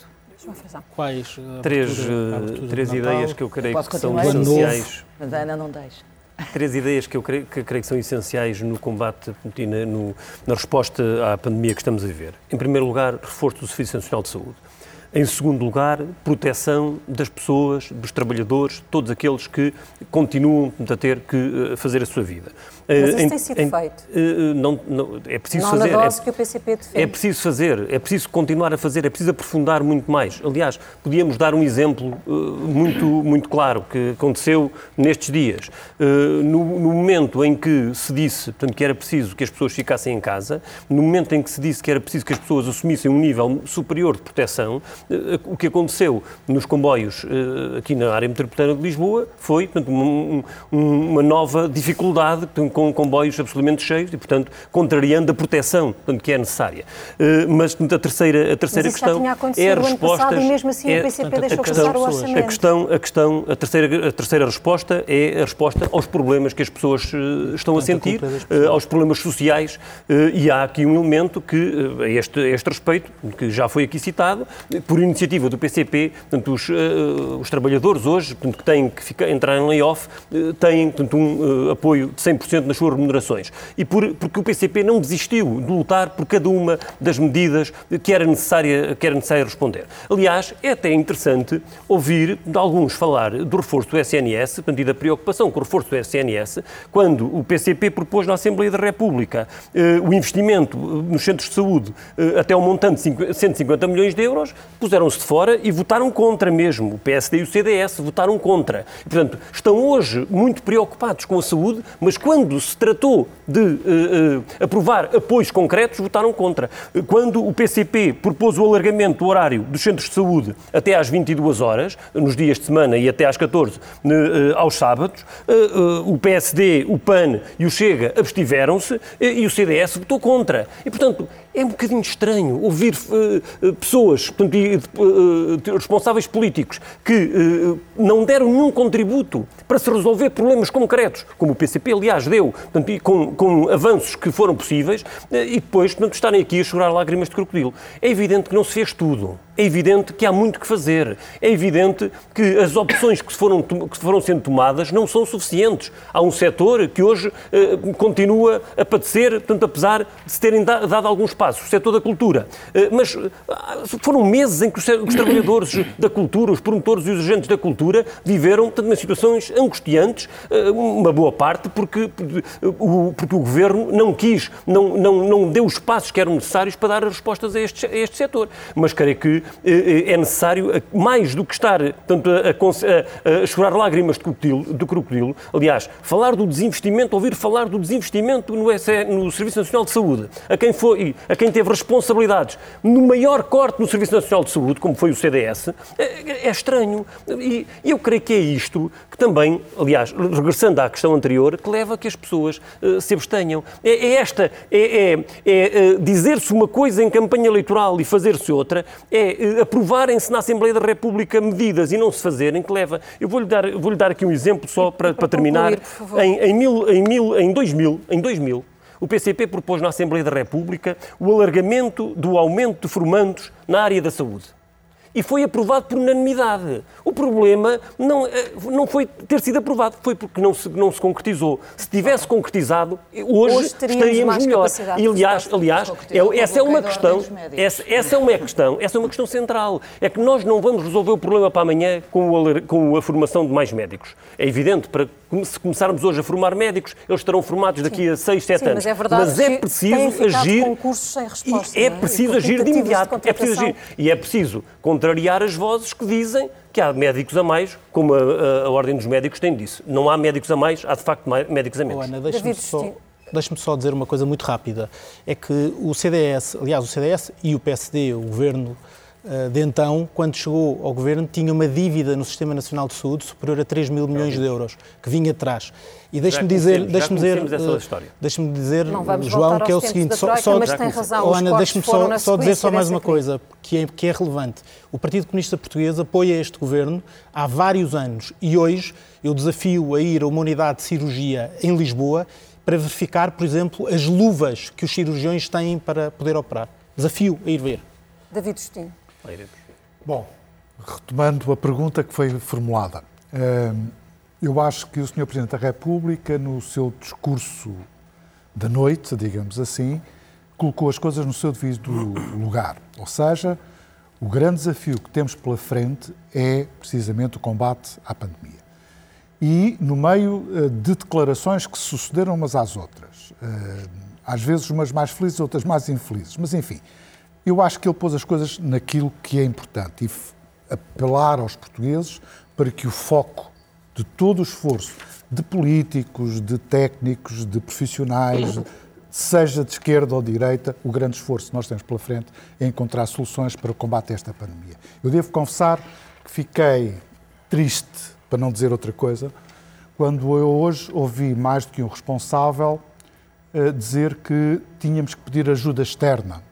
S15: Quais?
S14: Três, uh, três ideias que eu creio
S12: eu
S14: que são essenciais.
S12: Mas a Ana não deixa.
S14: Três ideias que eu creio que, creio que são essenciais no combate e na, no, na resposta à pandemia que estamos a viver. Em primeiro lugar, reforço do Serviço Nacional de Saúde. Em segundo lugar, proteção das pessoas, dos trabalhadores, todos aqueles que continuam a ter que fazer a sua vida.
S1: Mas isso em, tem sido em, feito.
S14: Não, não, é preciso
S1: não
S14: fazer.
S1: Na dose
S14: é,
S1: que o PCP defende.
S14: É preciso fazer, é preciso continuar a fazer, é preciso aprofundar muito mais. Aliás, podíamos dar um exemplo uh, muito, muito claro que aconteceu nestes dias. No, no, momento em que se disse portanto, que era preciso que as pessoas ficassem em casa, no momento em que se disse que era preciso que as pessoas assumissem um nível superior de proteção, eh, o que aconteceu nos comboios eh, aqui na área metropolitana de Lisboa foi portanto, um, um, uma nova dificuldade portanto, com comboios absolutamente cheios e, portanto, contrariando a proteção portanto, que é necessária. Mas portanto, a terceira, a terceira
S1: Mas isso
S14: questão
S1: já tinha acontecido
S14: é a resposta.
S1: passado e mesmo assim
S14: é,
S1: o PCP
S14: portanto,
S1: deixou
S14: a questão,
S1: passar o orçamento.
S14: A questão, a questão, a terceira, a terceira resposta é a resposta aos problemas que as pessoas uh, estão a sentir, uh, aos problemas sociais, uh, e há aqui um elemento que, a este, a este respeito, que já foi aqui citado, por iniciativa do PCP, portanto, os, os trabalhadores hoje, portanto, que têm que ficar, entrar em layoff, têm portanto, um apoio de 100% nas suas remunerações. E por, porque o PCP não desistiu de lutar por cada uma das medidas que era necessária, que era necessária responder. Aliás, é até interessante ouvir de alguns falar do reforço do SNS, portanto, da preocupação com o reforço do SNS, quando o PCP propôs na Assembleia da República eh, o investimento eh, nos centros de saúde eh, até um montante de 150 milhões de euros, puseram-se de fora e votaram contra mesmo. O PSD e o CDS votaram contra. Portanto, estão hoje muito preocupados com a saúde, mas quando se tratou de uh, uh, aprovar apoios concretos, votaram contra. Quando o PCP propôs o alargamento do horário dos centros de saúde até às 22 horas, nos dias de semana e até às 14 uh, aos sábados, o PSD, o PAN e o Chega abstiveram-se e o CDS votou contra. E, portanto, é um bocadinho estranho ouvir uh, pessoas, portanto, uh, responsáveis políticos, que uh, não deram nenhum contributo para se resolver problemas concretos, como o PCP, aliás, deu, portanto, com, com avanços que foram possíveis, e depois, portanto, estarem aqui a chorar lágrimas de crocodilo. É evidente que não se fez tudo. É evidente que há muito que fazer. É evidente que as opções que foram, que foram sendo tomadas não são suficientes. Há um setor que hoje continua a padecer, portanto, apesar de se terem dado alguns passos o setor da cultura. Eh, mas ah, foram meses em que os, trabalhadores da cultura, os promotores e os agentes da cultura viveram portanto, em situações angustiantes, eh, uma boa parte, porque, porque o governo não quis, não, não, não deu os passos que eram necessários para dar as respostas a este, a este setor. Mas creio que eh, é necessário, mais do que estar portanto, a, a, a chorar lágrimas de crocodilo, de crocodilo, aliás, falar do desinvestimento, ouvir falar do desinvestimento no, no Serviço Nacional de Saúde, a quem foi, a quem teve responsabilidades no maior corte no Serviço Nacional de Saúde, como foi o CDS, é, é estranho. E eu creio que é isto que também, aliás, regressando à questão anterior, que leva a que as pessoas uh, se abstenham. É, é esta, é, é, é dizer-se uma coisa em campanha eleitoral e fazer-se outra, é uh, aprovarem-se na Assembleia da República medidas e não se fazerem, que leva. Eu vou-lhe dar, vou dar aqui um exemplo só para, para terminar. Em, em, mil, em, mil, em 2000, em 2000 o PCP propôs na Assembleia da República o alargamento do aumento de formandos na área da saúde e foi aprovado por unanimidade. O problema não, eh, não foi ter sido aprovado, foi porque não se, não se concretizou. Se tivesse concretizado, hoje, hoje estaríamos melhor. E aliás, aliás é, essa é uma questão, essa, essa, é uma questão, essa é uma questão central. É que nós não vamos resolver o problema para amanhã com, a, com a formação de mais médicos. É evidente, para se começarmos hoje a formar médicos, eles estarão formados daqui a 6, 7 anos.
S1: Mas é, verdade
S14: mas é preciso agir.
S1: concursos sem resposta,
S14: é, é preciso agir de imediato. De é preciso agir. E é preciso contrariar as vozes que dizem que há médicos a mais, como a, a, a Ordem dos Médicos tem dito. Não há médicos a mais, há de facto médicos a menos.
S15: Oh, Ana, deixa-me só, só dizer uma coisa muito rápida. É que o CDS, aliás, o CDS e o PSD, o Governo de então, quando chegou ao governo, tinha uma dívida no Sistema Nacional de Saúde superior a 3 mil milhões de euros, que vinha atrás. E deixe-me dizer, deixe-me dizer, uh, deixe-me dizer, João, que é o seguinte, só, só,
S1: mas tem razão,
S15: oh, Ana, deixe-me só, só dizer só mais uma coisa que é, que é relevante. O Partido Comunista Português apoia este governo há vários anos e hoje eu desafio a ir a uma unidade de cirurgia em Lisboa para verificar, por exemplo, as luvas que os cirurgiões têm para poder operar. Desafio a ir ver.
S1: David Justino.
S13: Bom, retomando a pergunta que foi formulada, hum, eu acho que o Sr. Presidente da República, no seu discurso da noite, digamos assim, colocou as coisas no seu devido lugar. Ou seja, o grande desafio que temos pela frente é precisamente o combate à pandemia. E no meio eh, de declarações que sucederam umas às outras, eh, às vezes umas mais felizes, outras mais infelizes, mas enfim, eu acho que ele pôs as coisas naquilo que é importante e apelar aos portugueses para que o foco de todo o esforço de políticos, de técnicos, de profissionais, seja de esquerda ou de direita, o grande esforço que nós temos pela frente é encontrar soluções para o combate a esta pandemia. Eu devo confessar que fiquei triste, para não dizer outra coisa, quando eu hoje ouvi mais do que um responsável uh, dizer que tínhamos que pedir ajuda externa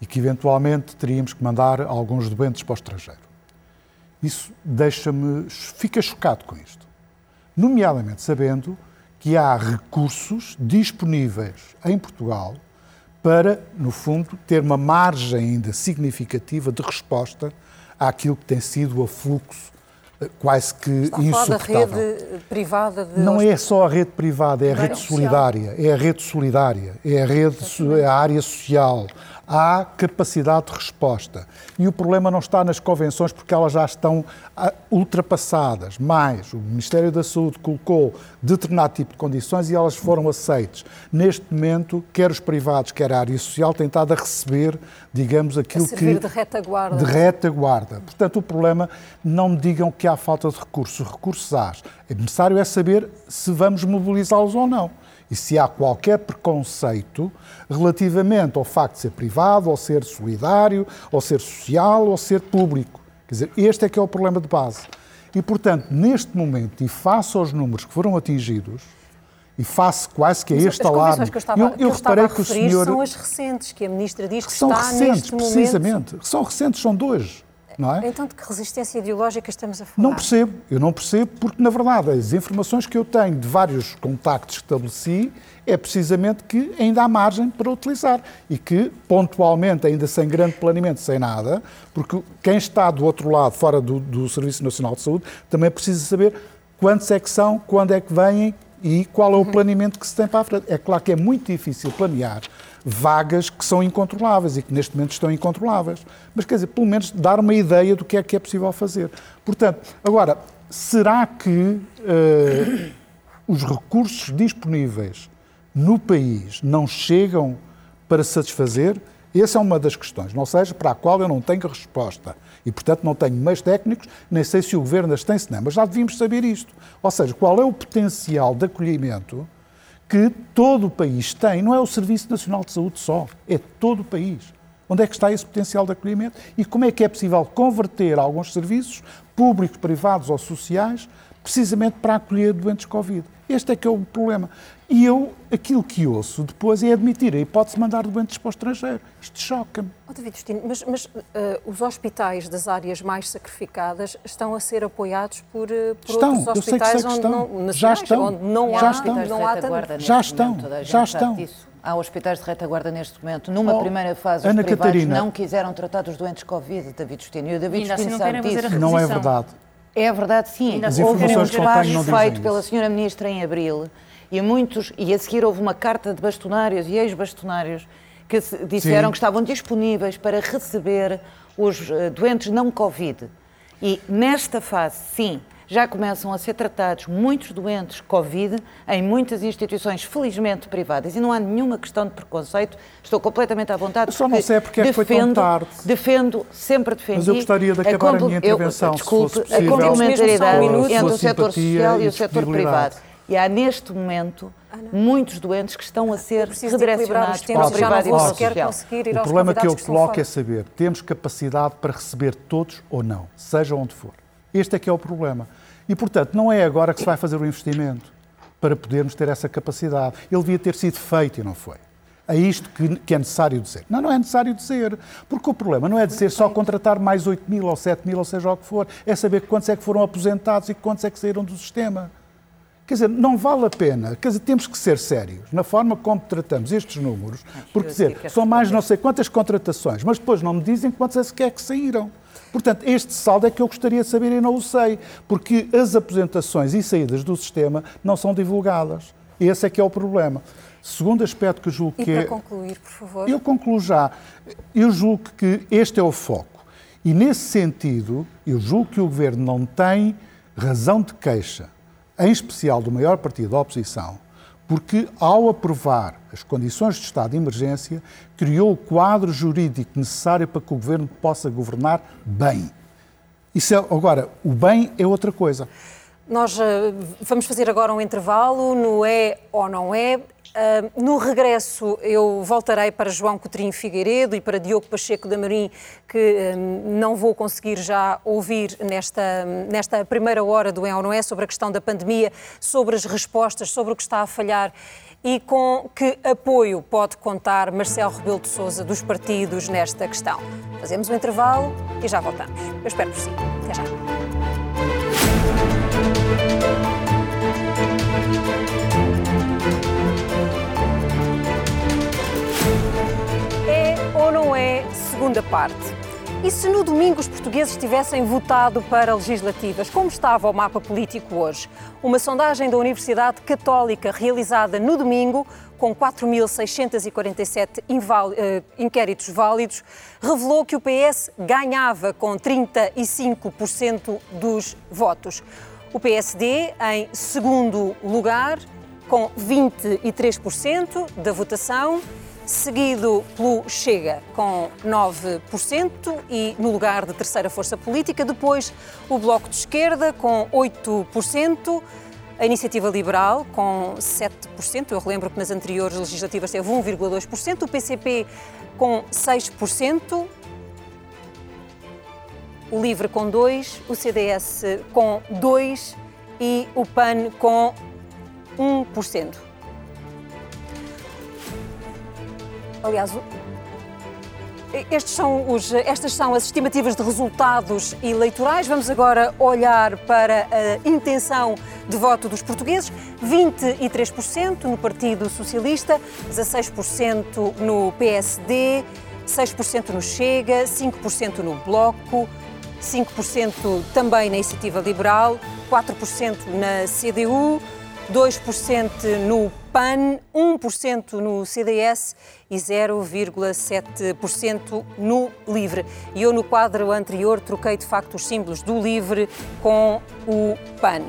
S13: e que eventualmente teríamos que mandar alguns doentes para o estrangeiro. Isso deixa-me, fica chocado com isto. Nomeadamente sabendo que há recursos disponíveis em Portugal para, no fundo, ter uma margem ainda significativa de resposta àquilo que tem sido o afluxo eh, quase que Está insuportável.
S1: Está a rede privada de
S13: Não é só a rede privada, é a rede solidária, é a rede solidária, é a rede, é a área social, há capacidade de resposta. E o problema não está nas convenções, porque elas já estão ah, ultrapassadas. Mas o Ministério da Saúde colocou determinado tipo de condições e elas foram aceitas. Neste momento, quer os privados, quer a área social, têm estado a receber, digamos, aquilo que.
S1: de retaguarda.
S13: De retaguarda. Portanto, o problema, não me digam que há falta de recursos. Recursos há. É necessário é saber se vamos mobilizá-los ou não e se há qualquer preconceito relativamente ao facto de ser privado, ou ser solidário, ou ser social, ou ser público. Quer dizer, este é que é o problema de base. E, portanto, neste momento, e face aos números que foram atingidos, e face quase que a este alarme.
S1: Que eu, estava, eu, eu que eu reparei que o senhor. São as recentes, que a ministra diz que, que
S13: são
S1: está
S13: recentes,
S1: neste
S13: precisamente.
S1: Momento...
S13: São recentes, são dois. Não é?
S1: Então, de que resistência ideológica estamos a falar?
S13: Não percebo, eu não percebo, porque, na verdade, as informações que eu tenho de vários contactos que estabeleci é precisamente que ainda há margem para utilizar e que, pontualmente, ainda sem grande planeamento, sem nada, porque quem está do outro lado, fora do, do Serviço Nacional de Saúde, também precisa saber quantos é que são, quando é que vêm e qual é o planeamento que se tem para a frente. É claro que é muito difícil planear vagas que são incontroláveis e que neste momento estão incontroláveis. Mas, quer dizer, pelo menos dar uma ideia do que é que é possível fazer. Portanto, agora, será que uh, os recursos disponíveis no país não chegam para satisfazer? Essa é uma das questões, não seja para a qual eu não tenho resposta. E, portanto, não tenho meios técnicos, nem sei se o Governo as tem, se não. Mas já devíamos saber isto. Ou seja, qual é o potencial de acolhimento que todo o país tem, não é o Serviço Nacional de Saúde só, é todo o país. Onde é que está esse potencial de acolhimento e como é que é possível converter alguns serviços, públicos, privados ou sociais, precisamente para acolher doentes Covid? Este é que é o problema. E eu, aquilo que ouço depois é admitir a hipótese de mandar doentes para o estrangeiro. Isto choca-me.
S1: Oh, David Justino, mas, mas uh, os hospitais das áreas mais sacrificadas estão a ser apoiados por, uh, por
S13: estão,
S1: outros hospitais onde não,
S13: já estão,
S1: onde não
S13: já
S1: há,
S13: estão,
S1: não há
S13: já estão, já estão.
S12: Há hospitais de retaguarda neste momento. Numa
S13: oh,
S12: primeira fase,
S13: Ana
S12: os privados
S13: Catarina.
S12: não quiseram tratar dos doentes Covid, David Justino. E o David
S16: Ainda
S12: Justino
S16: assim não
S12: sabe disso.
S13: Não é verdade.
S12: É verdade, sim.
S13: As
S12: houve um despacho
S13: dizem
S12: feito pela senhora Ministra em Abril e, muitos, e a seguir houve uma carta de bastonários e ex-bastonários que se- disseram
S13: Sim.
S12: que estavam disponíveis para receber os eh, doentes não Covid. E nesta fase, sim, já começam a ser tratados muitos doentes Covid em muitas instituições, felizmente privadas. E não há nenhuma questão de preconceito. Estou completamente à vontade.
S13: Eu só não sei porque é que foi tão
S12: defendo-
S13: tarde.
S12: Defendo, sempre defendi.
S13: Mas eu gostaria de acabar a
S12: compl-
S13: minha
S12: eu-
S13: intervenção, se
S12: desculpe,
S13: fosse possível,
S12: a
S13: um minuto.
S12: entre o setor social e
S13: e
S12: o setor privado. E há neste momento muitos doentes que estão a ser redirecionados para o
S1: já não
S12: privado e para o
S1: sequer
S12: social.
S1: conseguir ir
S13: O problema que eu coloco é saber, temos capacidade para receber todos ou não, seja onde for. Este é que é o problema. E, portanto, não é agora que se vai fazer o investimento para podermos ter essa capacidade. Ele devia ter sido feito e não foi. É isto que, que é necessário dizer. Não, não é necessário dizer. Porque o problema não é dizer só contratar mais 8 mil ou 7 mil, ou seja o que for. É saber quantos é que foram aposentados e quantos é que saíram do sistema. Quer dizer, não vale a pena. Quer dizer, temos que ser sérios na forma como tratamos estes números, porque dizer,
S12: quero
S13: são mais não sei quantas contratações, mas depois não me dizem quantas é que saíram. Portanto, este saldo é que eu gostaria de saber e não o sei, porque as aposentações e saídas do sistema não são divulgadas. Esse é que é o problema. Segundo aspecto que eu julgo
S1: E
S13: que
S1: para
S13: é.
S1: concluir, por favor.
S13: Eu concluo já. Eu julgo que este é o foco. E nesse sentido, eu julgo que o Governo não tem razão de queixa, em especial do maior partido da oposição, porque ao aprovar as condições de estado de emergência, criou o quadro jurídico necessário para que o Governo possa governar bem. Isso é, agora, o bem é outra coisa.
S1: Nós uh, vamos fazer agora um intervalo no é ou não é. Uh, no regresso, eu voltarei para João Coutrinho Figueiredo e para Diogo Pacheco da Marim, que não vou conseguir já ouvir nesta, nesta primeira hora do É ou Não É, sobre a questão da pandemia, sobre as respostas, sobre o que está a falhar e com que apoio pode contar Marcelo Rebelo de Sousa dos partidos nesta questão. Fazemos um intervalo e já voltamos. Eu espero por si. Até já. É ou não é segunda parte? E se no domingo os portugueses tivessem votado para legislativas, como estava o mapa político hoje? Uma sondagem da Universidade Católica realizada no domingo, com 4.647 uh, inquéritos válidos, revelou que o PS ganhava com 35% dos votos. O PSD, em segundo lugar, com 23% da votação seguido pelo Chega com 9% e no lugar de terceira força política, depois o Bloco de Esquerda com 8%, a Iniciativa Liberal com 7%, eu relembro que nas anteriores legislativas teve 1,2%, o PCP com 6%, o Livre com 2%, o CDS com 2% e o PAN com 1%. Aliás, estes são os, estas são as estimativas de resultados eleitorais. Vamos agora olhar para a intenção de voto dos portugueses. 23% no Partido Socialista, 16% no PSD, 6% no Chega, 5% no Bloco, 5% também na Iniciativa Liberal, 4% na CDU, 2% no PAN, 1% no CDS e 0,7% no LIVRE. E eu, no quadro anterior, troquei de facto os símbolos do LIVRE com o PAN.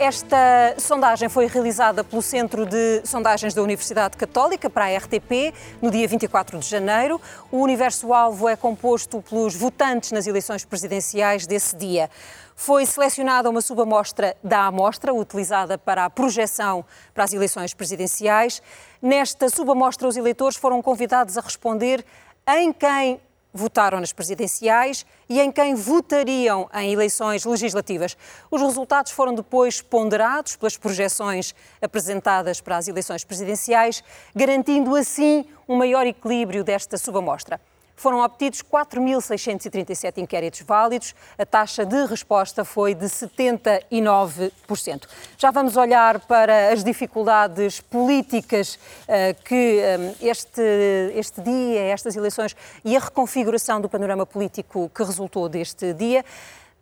S1: Esta sondagem foi realizada pelo Centro de Sondagens da Universidade Católica para a RTP no dia 24 de janeiro. O universo-alvo é composto pelos votantes nas eleições presidenciais desse dia. Foi selecionada uma subamostra da amostra, utilizada para a projeção para as eleições presidenciais. Nesta subamostra, os eleitores foram convidados a responder em quem votaram nas presidenciais e em quem votariam em eleições legislativas. Os resultados foram depois ponderados pelas projeções apresentadas para as eleições presidenciais, garantindo assim um maior equilíbrio desta subamostra. Foram obtidos 4.637 inquéritos válidos, a taxa de resposta foi de 79%. Já vamos olhar para as dificuldades políticas uh, que um, este, este dia, estas eleições e a reconfiguração do panorama político que resultou deste dia.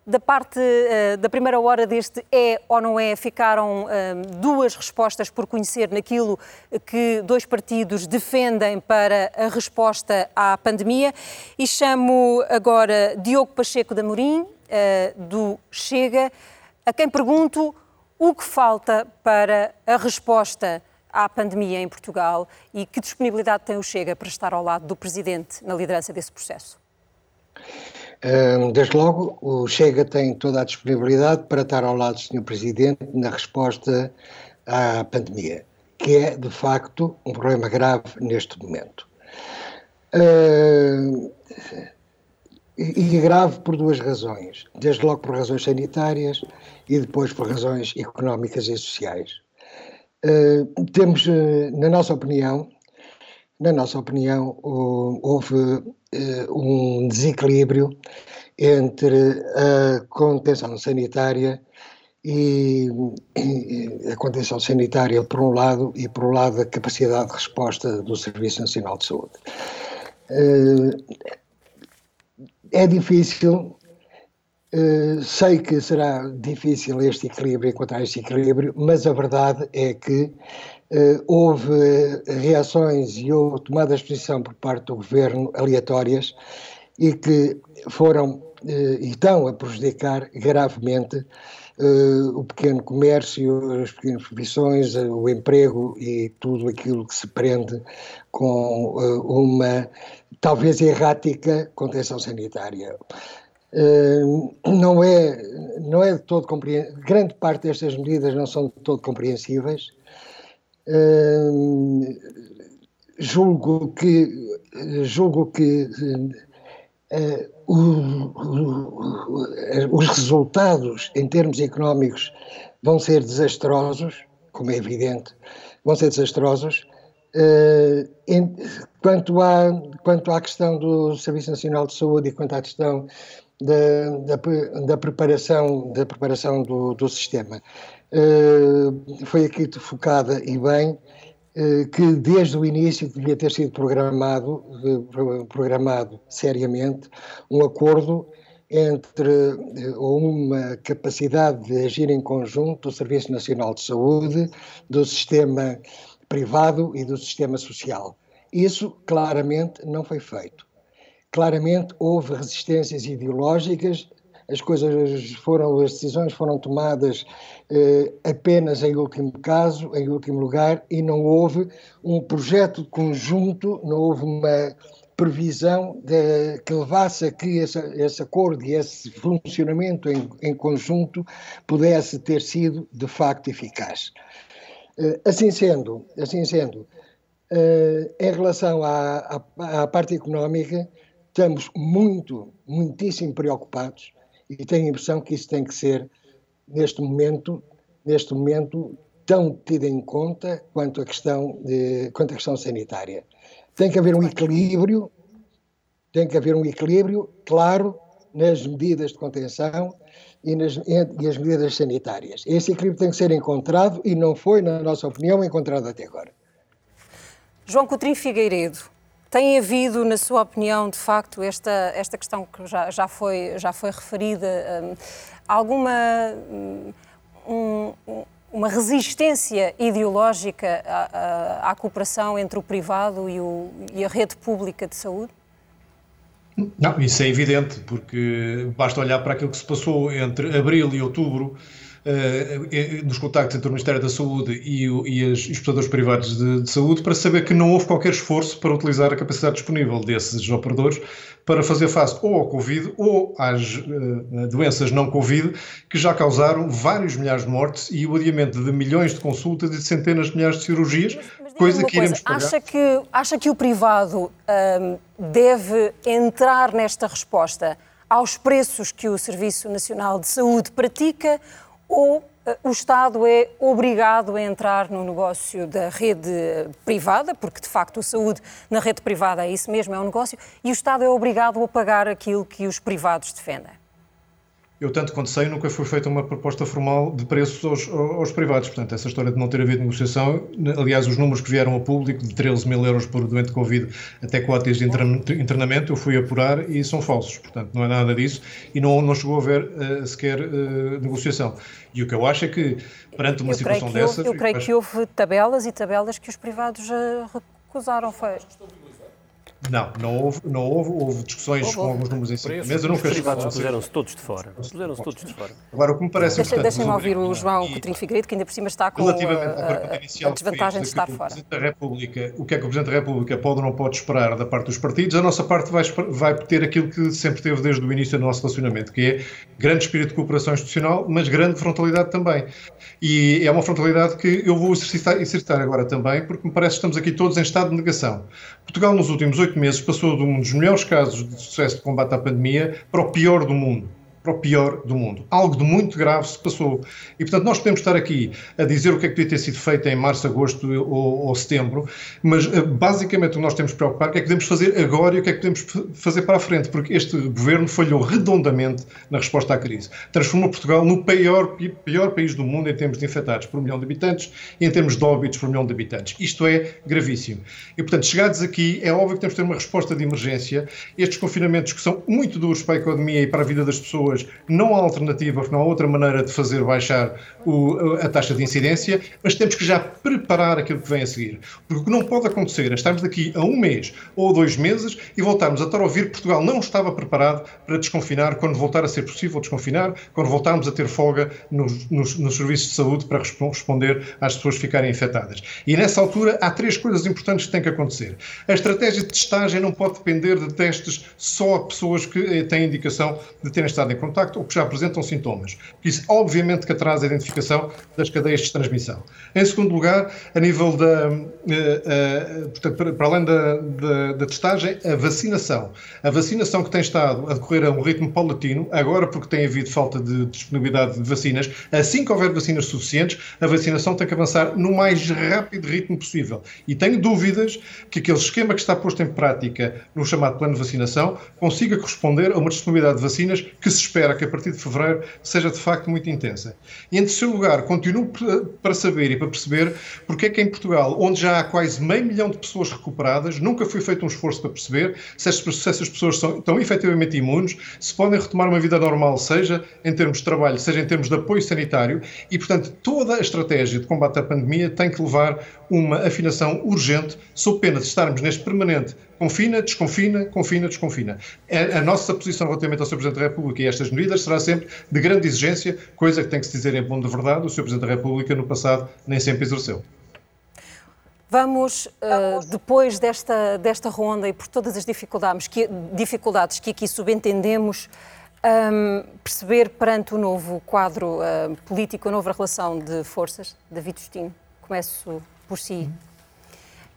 S1: Da parte uh, da primeira hora deste é ou não é, ficaram uh, duas respostas por conhecer naquilo que dois partidos defendem para a resposta à pandemia. E chamo agora Diogo Pacheco da Morim, uh, do Chega, a quem pergunto o que falta para a resposta à pandemia em Portugal e que disponibilidade tem o Chega para estar ao lado do Presidente na liderança desse processo.
S18: Desde logo, o Chega tem toda a disponibilidade para estar ao lado do Sr. Presidente na resposta à pandemia, que é, de facto, um problema grave neste momento. E grave por duas razões. Desde logo por razões sanitárias e depois por razões económicas e sociais. Temos, na nossa opinião, na nossa opinião, houve eh, um desequilíbrio entre a contenção sanitária e, a contenção sanitária por um lado e por um lado a capacidade de resposta do Serviço Nacional de Saúde. Eh, é difícil, eh, sei que será difícil este equilíbrio, encontrar este equilíbrio, mas a verdade é que houve reações e houve tomadas de posição por parte do governo aleatórias e que foram uh, e estão a prejudicar gravemente o pequeno comércio, as pequenas profissões, o emprego e tudo aquilo que se prende com uma talvez errática contenção sanitária. não é, não é de todo compreensível, grande parte destas medidas não são de todo compreensíveis. Julgo que, julgo que uh, os resultados em termos económicos vão ser desastrosos, como é evidente, vão ser desastrosos. Uh, em, quanto, à, quanto à questão do Serviço Nacional de Saúde e quanto à questão da, da, da preparação, da preparação do, do sistema, foi aqui focada e bem uh, que desde o início devia ter sido programado, programado seriamente um acordo entre ou uma capacidade de agir em conjunto do Serviço Nacional de Saúde, do sistema privado e do sistema social. Isso claramente não foi feito. Claramente houve resistências ideológicas, as coisas foram, as decisões foram tomadas eh, apenas em último caso, em último lugar, e não houve um projeto conjunto, não houve uma previsão de, que levasse a que esse, esse acordo e esse funcionamento em, em conjunto pudesse ter sido de facto eficaz. Eh, assim sendo, assim sendo, eh, em relação à, à, à parte económica, estamos muito, muitíssimo preocupados e tenho a impressão que isso tem que ser, neste momento, neste momento tão tido em conta quanto a questão, de, quanto a questão sanitária. Tem que haver um equilíbrio, tem que haver um equilíbrio, claro, nas medidas de contenção e, nas, e as medidas sanitárias. Esse equilíbrio tem que ser encontrado e não foi, na nossa opinião, encontrado até agora.
S1: João Coutrinho Figueiredo, tem havido, na sua opinião, de facto, esta, esta questão que já, já, foi, já foi referida, um, alguma um, uma resistência ideológica à, à, à, cooperação entre o privado e, o, e a rede pública de saúde?
S19: Não, isso é evidente, porque basta olhar para aquilo que se passou entre abril e outubro uh, nos contactos entre o Ministério da Saúde e, o, e os prestadores privados de, de, saúde para saber que não houve qualquer esforço para utilizar a capacidade disponível desses operadores para fazer face ou ao Covid ou às uh, doenças não Covid que já causaram vários milhares de mortes e o adiamento de milhões de consultas e de centenas de milhares de cirurgias, mas, mas coisa que iremos pagar.
S1: Acha que, acha que o privado um, deve entrar nesta resposta aos preços que o Serviço Nacional de Saúde pratica ou o Estado é obrigado a entrar no negócio da rede privada, porque de facto a saúde na rede privada é isso mesmo, é um negócio, e o Estado é obrigado a pagar aquilo que os privados defendem?
S19: Eu, tanto quanto sei, nunca foi feita uma proposta formal de preços aos, aos, privados. Portanto, essa história de não ter havido negociação, aliás, os números que vieram ao público, de 13 mil euros por doente Covid até 4 dias de internamento, eu fui apurar e são falsos. Portanto, não é nada disso e não, não chegou a haver uh, sequer uh, negociação. E o que eu acho é que, perante uma
S1: eu
S19: situação dessa.
S1: eu creio que houve tabelas e tabelas que os privados uh, recusaram. Foi.
S19: Não, não houve, não houve, houve discussões houve, com alguns números em cima da mesa. Nunca
S14: os privados puseram-se todos de fora. Puseram-se todos de fora.
S19: Agora, o que me parece
S1: Deixa, importante... Deixem-me ouvir o João Coutinho Figueiredo, que ainda por cima está com a, a, a desvantagem de estar fora.
S19: Da República, o que é que o Presidente da República pode ou não pode esperar da parte dos partidos? A nossa parte vai, vai ter aquilo que sempre teve desde o início do nosso relacionamento, que é grande espírito de cooperação institucional, mas grande frontalidade também. E é uma frontalidade que eu vou exercitar, exercitar agora também, porque me parece que estamos aqui todos em estado de negação. Portugal, nos últimos oito meses, passou de um dos melhores casos de sucesso de combate à pandemia para o pior do mundo para o pior do mundo. Algo de muito grave se passou. E, portanto, nós podemos estar aqui a dizer o que é que podia ter sido feito em março, agosto ou, ou setembro, mas eh, basicamente o que nós temos que preocupar é o que é que podemos fazer agora e o que é que podemos fazer para a frente, porque este governo falhou redondamente na resposta à crise. Transformou Portugal no pior, pior país do mundo em termos de infectados por um milhão de habitantes e em termos de óbitos por um milhão de habitantes. Isto é gravíssimo. E, portanto, chegados aqui, é óbvio que temos que ter uma resposta de emergência. Estes confinamentos que são muito duros para a economia e para a vida das pessoas não há alternativa, não há outra maneira de fazer baixar o, a taxa de incidência, mas temos que já preparar aquilo que vem a seguir. Porque o que não pode acontecer é estarmos daqui a um mês ou dois meses e voltarmos a estar a ouvir Portugal não estava preparado para desconfinar quando voltar a ser possível desconfinar, quando voltarmos a ter folga nos, nos, nos serviços de saúde para responder às pessoas ficarem infectadas. E nessa altura há três coisas importantes que têm que acontecer. A estratégia de testagem não pode depender de testes só a pessoas que eh, têm indicação de terem estado em contacto ou que já apresentam sintomas. Isso, obviamente, que atrasa a identificação das cadeias de transmissão. Em segundo lugar, a nível da. Eh, eh, portanto, para além da, da, da testagem, a vacinação. A vacinação que tem estado a decorrer a um ritmo paulatino, agora porque tem havido falta de disponibilidade de vacinas, assim que houver vacinas suficientes, a vacinação tem que avançar no mais rápido ritmo possível. E tenho dúvidas que aquele esquema que está posto em prática no chamado plano de vacinação consiga corresponder a uma disponibilidade de vacinas que se espera que a partir de fevereiro seja de facto muito intensa. E em terceiro lugar, continuo para saber e para perceber porque é que em Portugal, onde já há quase meio milhão de pessoas recuperadas, nunca foi feito um esforço para perceber se essas, pessoas são, estão efetivamente imunes, se podem retomar uma vida normal, seja em termos de trabalho, seja em termos de apoio sanitário, e portanto toda a estratégia de combate à pandemia tem que levar uma afinação urgente, sob pena de estarmos neste permanente confina, desconfina, confina, desconfina. A, a, nossa posição relativamente ao Sr. Presidente da República e estas medidas será sempre de grande exigência, coisa que tem que se dizer em bom de verdade, o Sr. Presidente da República no passado nem sempre exerceu.
S1: Vamos, uh, depois desta, desta ronda e por todas as dificuldades que, dificuldades que aqui subentendemos, um, perceber perante o novo quadro uh, político, a nova relação de forças, David Justino, começo por si,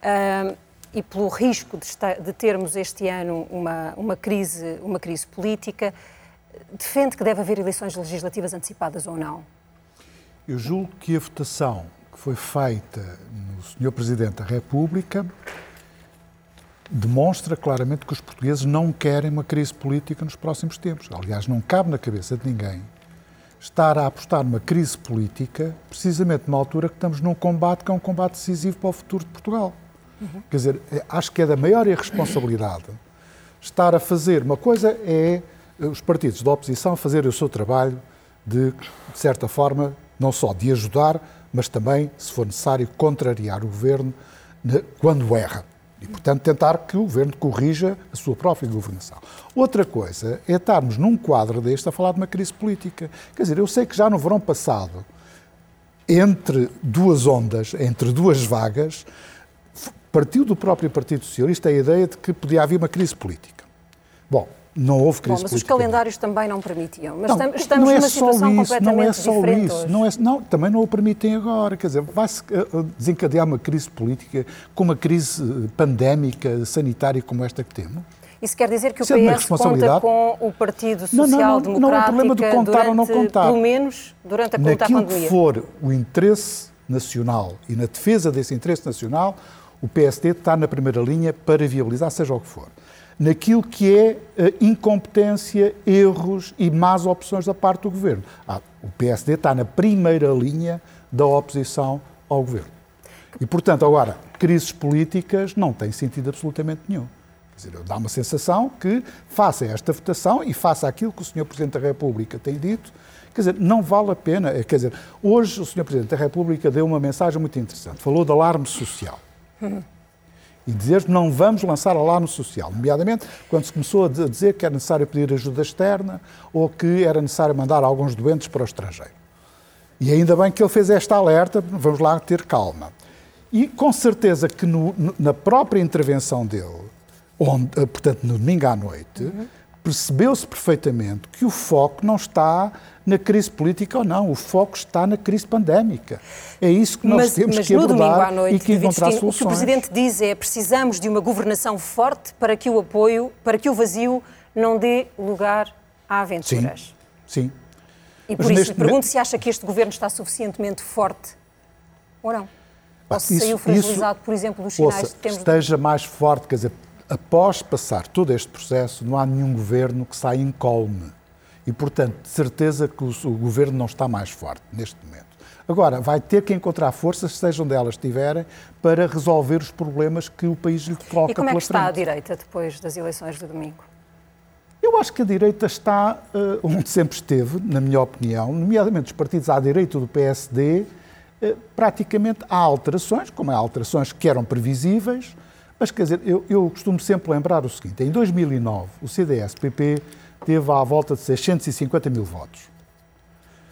S1: uh, e pelo risco de, estar, de, termos este ano uma, uma, crise, uma crise política, defende que deve haver eleições legislativas antecipadas ou não?
S13: Eu julgo que a votação que foi feita no Sr. Presidente da República demonstra claramente que os portugueses não querem uma crise política nos próximos tempos. Aliás, não cabe na cabeça de ninguém estar a apostar numa crise política precisamente numa altura que estamos num combate que é um combate decisivo para o futuro de Portugal. Uhum. Quer dizer, é, acho que é da maior irresponsabilidade estar a fazer. Uma coisa é os partidos da oposição fazerem o seu trabalho de, de certa forma, não só de ajudar, mas também, se for necessário, contrariar o governo quando erra. E, portanto, tentar que o governo corrija a sua própria governação. Outra coisa é estarmos num quadro deste a falar de uma crise política. Quer dizer, eu sei que já no verão passado, entre duas ondas, entre duas vagas, partiu do próprio Partido Socialista a ideia de que podia haver uma crise política. Bom, não houve crise
S1: Bom, mas
S13: política.
S1: os calendários também não permitiam. Mas
S13: não,
S1: estamos
S13: não é
S1: numa situação
S13: isso,
S1: completamente
S13: não é só isso,
S1: hoje.
S13: Não, é, não, também não o permitem agora. Quer dizer, vai-se eh, eh, desencadear uma crise política com uma crise eh, pandémica, sanitária como esta que temos?
S1: Isso quer dizer que o
S13: é
S1: PS conta com o Partido
S13: Não, não,
S1: Social
S13: não, não, não é problema de contar ou não
S1: durante,
S13: contar.
S1: pelo menos durante a conta
S13: Naquilo
S1: pandemia.
S13: que for o interesse nacional e na defesa desse interesse nacional, o PSD está na primeira linha para viabilizar seja o que for. Naquilo que é a incompetência, erros e más opções da parte do governo. Ah, o PSD está na primeira linha da oposição ao governo. E, portanto, agora, crises políticas não têm sentido absolutamente nenhum. Quer dizer, dá uma sensação que, faça esta votação e faça aquilo que o Sr. Presidente da República tem dito, quer dizer, não vale a pena. Quer dizer, hoje o Sr. Presidente da República deu uma mensagem muito interessante. Falou de alarme social e dizer não vamos lançar alarme social, nomeadamente quando se começou a dizer que era necessário pedir ajuda externa ou que era necessário mandar alguns doentes para o estrangeiro. E ainda bem que ele fez esta alerta, vamos lá ter calma. E com certeza que no, na própria intervenção dele, onde, portanto no domingo à noite, uhum. Percebeu-se perfeitamente que o foco não está na crise política ou não, o foco está na crise pandémica. É isso que nós
S1: mas,
S13: temos
S1: mas
S13: que abordar
S1: à noite,
S13: e que encontrar
S1: David
S13: soluções.
S1: O que o Presidente diz é precisamos de uma governação forte para que o apoio, para que o vazio não dê lugar a aventuras.
S13: Sim, sim.
S1: E
S13: Mas
S1: por isso
S13: neste
S1: pergunto se acha que este governo está suficientemente forte ou não. Ou se
S13: isso-
S1: saiu fragilizado,
S13: isso-
S1: por exemplo, dos sinais
S13: Ouça,
S1: que temos.
S13: esteja mais forte, quer dizer, após passar todo este processo, não há nenhum governo que saia incólume. E, portanto, de certeza que o, o governo não está mais forte neste momento. Agora, vai ter que encontrar forças, seja onde elas estiverem, para resolver os problemas que o país lhe coloca
S1: E como é
S13: pela
S1: que está a
S13: frente.
S1: direita depois das eleições de domingo?
S13: Eu Eu acho que a direita está uh, onde sempre esteve, na minha opinião, nomeadamente os partidos à direita do PSD, uh, praticamente há alterações, como há alterações que eram previsíveis, mas quer dizer, eu, eu costumo sempre lembrar o seguinte: em 2009, o CDS-PP teve à volta de 650 mil votos.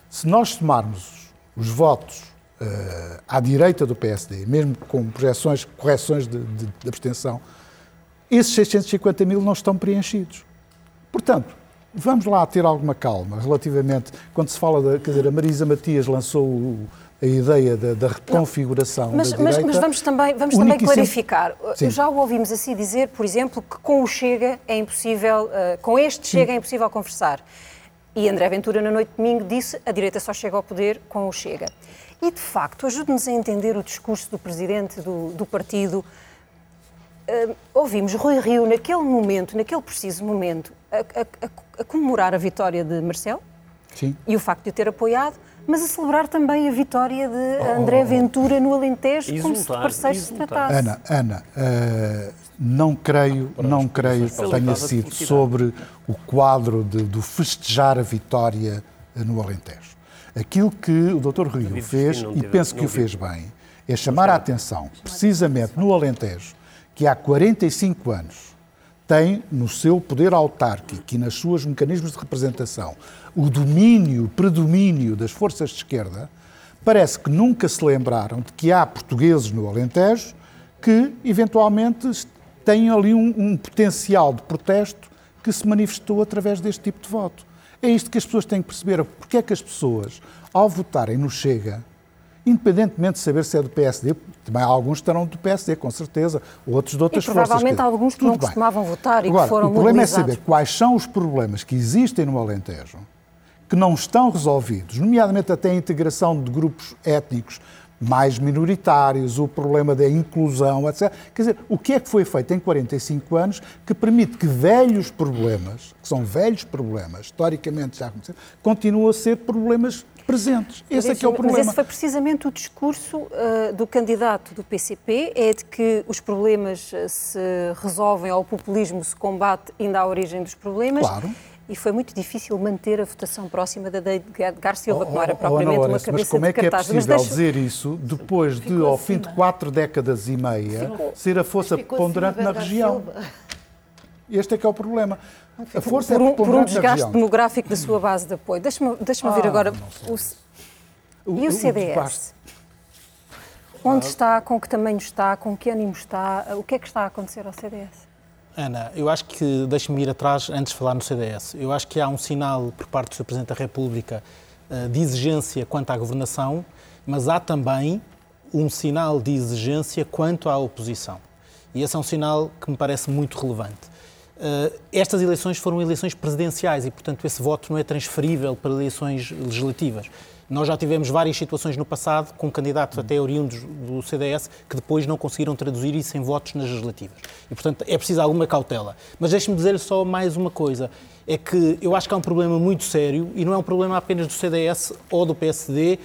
S13: Se nós somarmos os votos uh, à direita do PSD, mesmo com projeções, correções de, de, de abstenção, esses 650 mil não estão preenchidos. Portanto, vamos lá ter alguma calma relativamente, quando se fala da, quer dizer, a Marisa Matias lançou o, a ideia da, da reconfiguração
S1: mas,
S13: da direita.
S1: Mas, mas vamos também, vamos também clarificar. Já o ouvimos assim dizer, por exemplo, que com o Chega é impossível, uh, com este Sim. Chega é impossível conversar. E André Ventura, na noite de domingo, disse a direita só chega ao poder com o Chega. E, de facto, ajude-nos a entender o discurso do presidente do, do partido. Uh, ouvimos Rui Rio, naquele momento, naquele preciso momento, a, a, a, a, comemorar a vitória de Marcel
S13: Sim.
S1: e o facto de o ter apoiado, mas a celebrar também a vitória de oh, André Ventura no Alentejo, exultar, como se de parceiros se tratasse.
S13: Ana, Ana uh, não creio, não creio que tenha sido sobre o quadro de, do festejar a vitória no Alentejo. Aquilo que o Dr. Rio fez, e penso que o fez bem, é chamar a atenção, precisamente no Alentejo, que há 45 anos tem no seu poder autárquico e nas suas mecanismos de representação o domínio, o predomínio das forças de esquerda, parece que nunca se lembraram de que há portugueses no Alentejo que, eventualmente, têm ali um, um potencial de protesto que se manifestou através deste tipo de voto. É isto que as pessoas têm que perceber. Porque é que as pessoas, ao votarem no Chega, independentemente de saber se é do PSD, também alguns estarão do PSD, com certeza, outros de outras
S1: e provavelmente
S13: forças.
S1: alguns que
S13: Tudo
S1: não
S13: bem.
S1: costumavam votar e
S13: Agora,
S1: que foram
S13: o problema
S1: mobilizados.
S13: é saber quais são os problemas que existem no Alentejo, que não estão resolvidos, nomeadamente até a integração de grupos étnicos mais minoritários, o problema da inclusão, etc. Quer dizer, o que é que foi feito em 45 anos que permite que velhos problemas, que são velhos problemas, historicamente já conhecidos, continuam a ser problemas presentes. Esse é que é o problema.
S1: Mas esse foi precisamente o discurso uh, do candidato do PCP, é de que os problemas uh, se resolvem, ou o populismo se combate ainda à origem dos problemas.
S13: Claro.
S1: E foi muito difícil manter a votação próxima da de Edgar Silva, que não era
S13: Oh, oh,
S1: propriamente
S13: Ana
S1: uma
S13: Lourenço,
S1: cabeça
S13: Mas como é que é possível
S1: deixa...
S13: dizer isso depois de, ao fim de quatro décadas e meia,
S1: Ficou.
S13: ser a força preponderante na região? Este é que é o problema. A força
S1: por,
S13: é
S1: um, por um desgaste demográfico da sua base de apoio. Deixa-me deixa
S13: Ah,
S1: agora
S13: não sei.
S1: o,
S13: O-
S1: e o
S13: o
S1: CDS. Onde está, com que tamanho está, com que ânimo está, o que é que está a acontecer ao CDS?
S15: Ana, eu acho que, deixe-me ir atrás antes de falar no CDS, eu acho que há um sinal por parte do Sr. Presidente da República eh, de exigência quanto à governação, mas há também um sinal de exigência quanto à oposição. E esse é um sinal que me parece muito relevante. Eh, Estas eleições foram eleições presidenciais e, portanto, esse voto não é transferível para eleições legislativas. Nós já tivemos várias situações no passado com candidatos até oriundos do CDS que depois não conseguiram traduzir isso em votos nas legislativas. E, portanto, é preciso alguma cautela. Mas deixe-me dizer-lhe só mais uma coisa. É que eu acho que há um problema muito sério e não é um problema apenas do CDS ou do PSD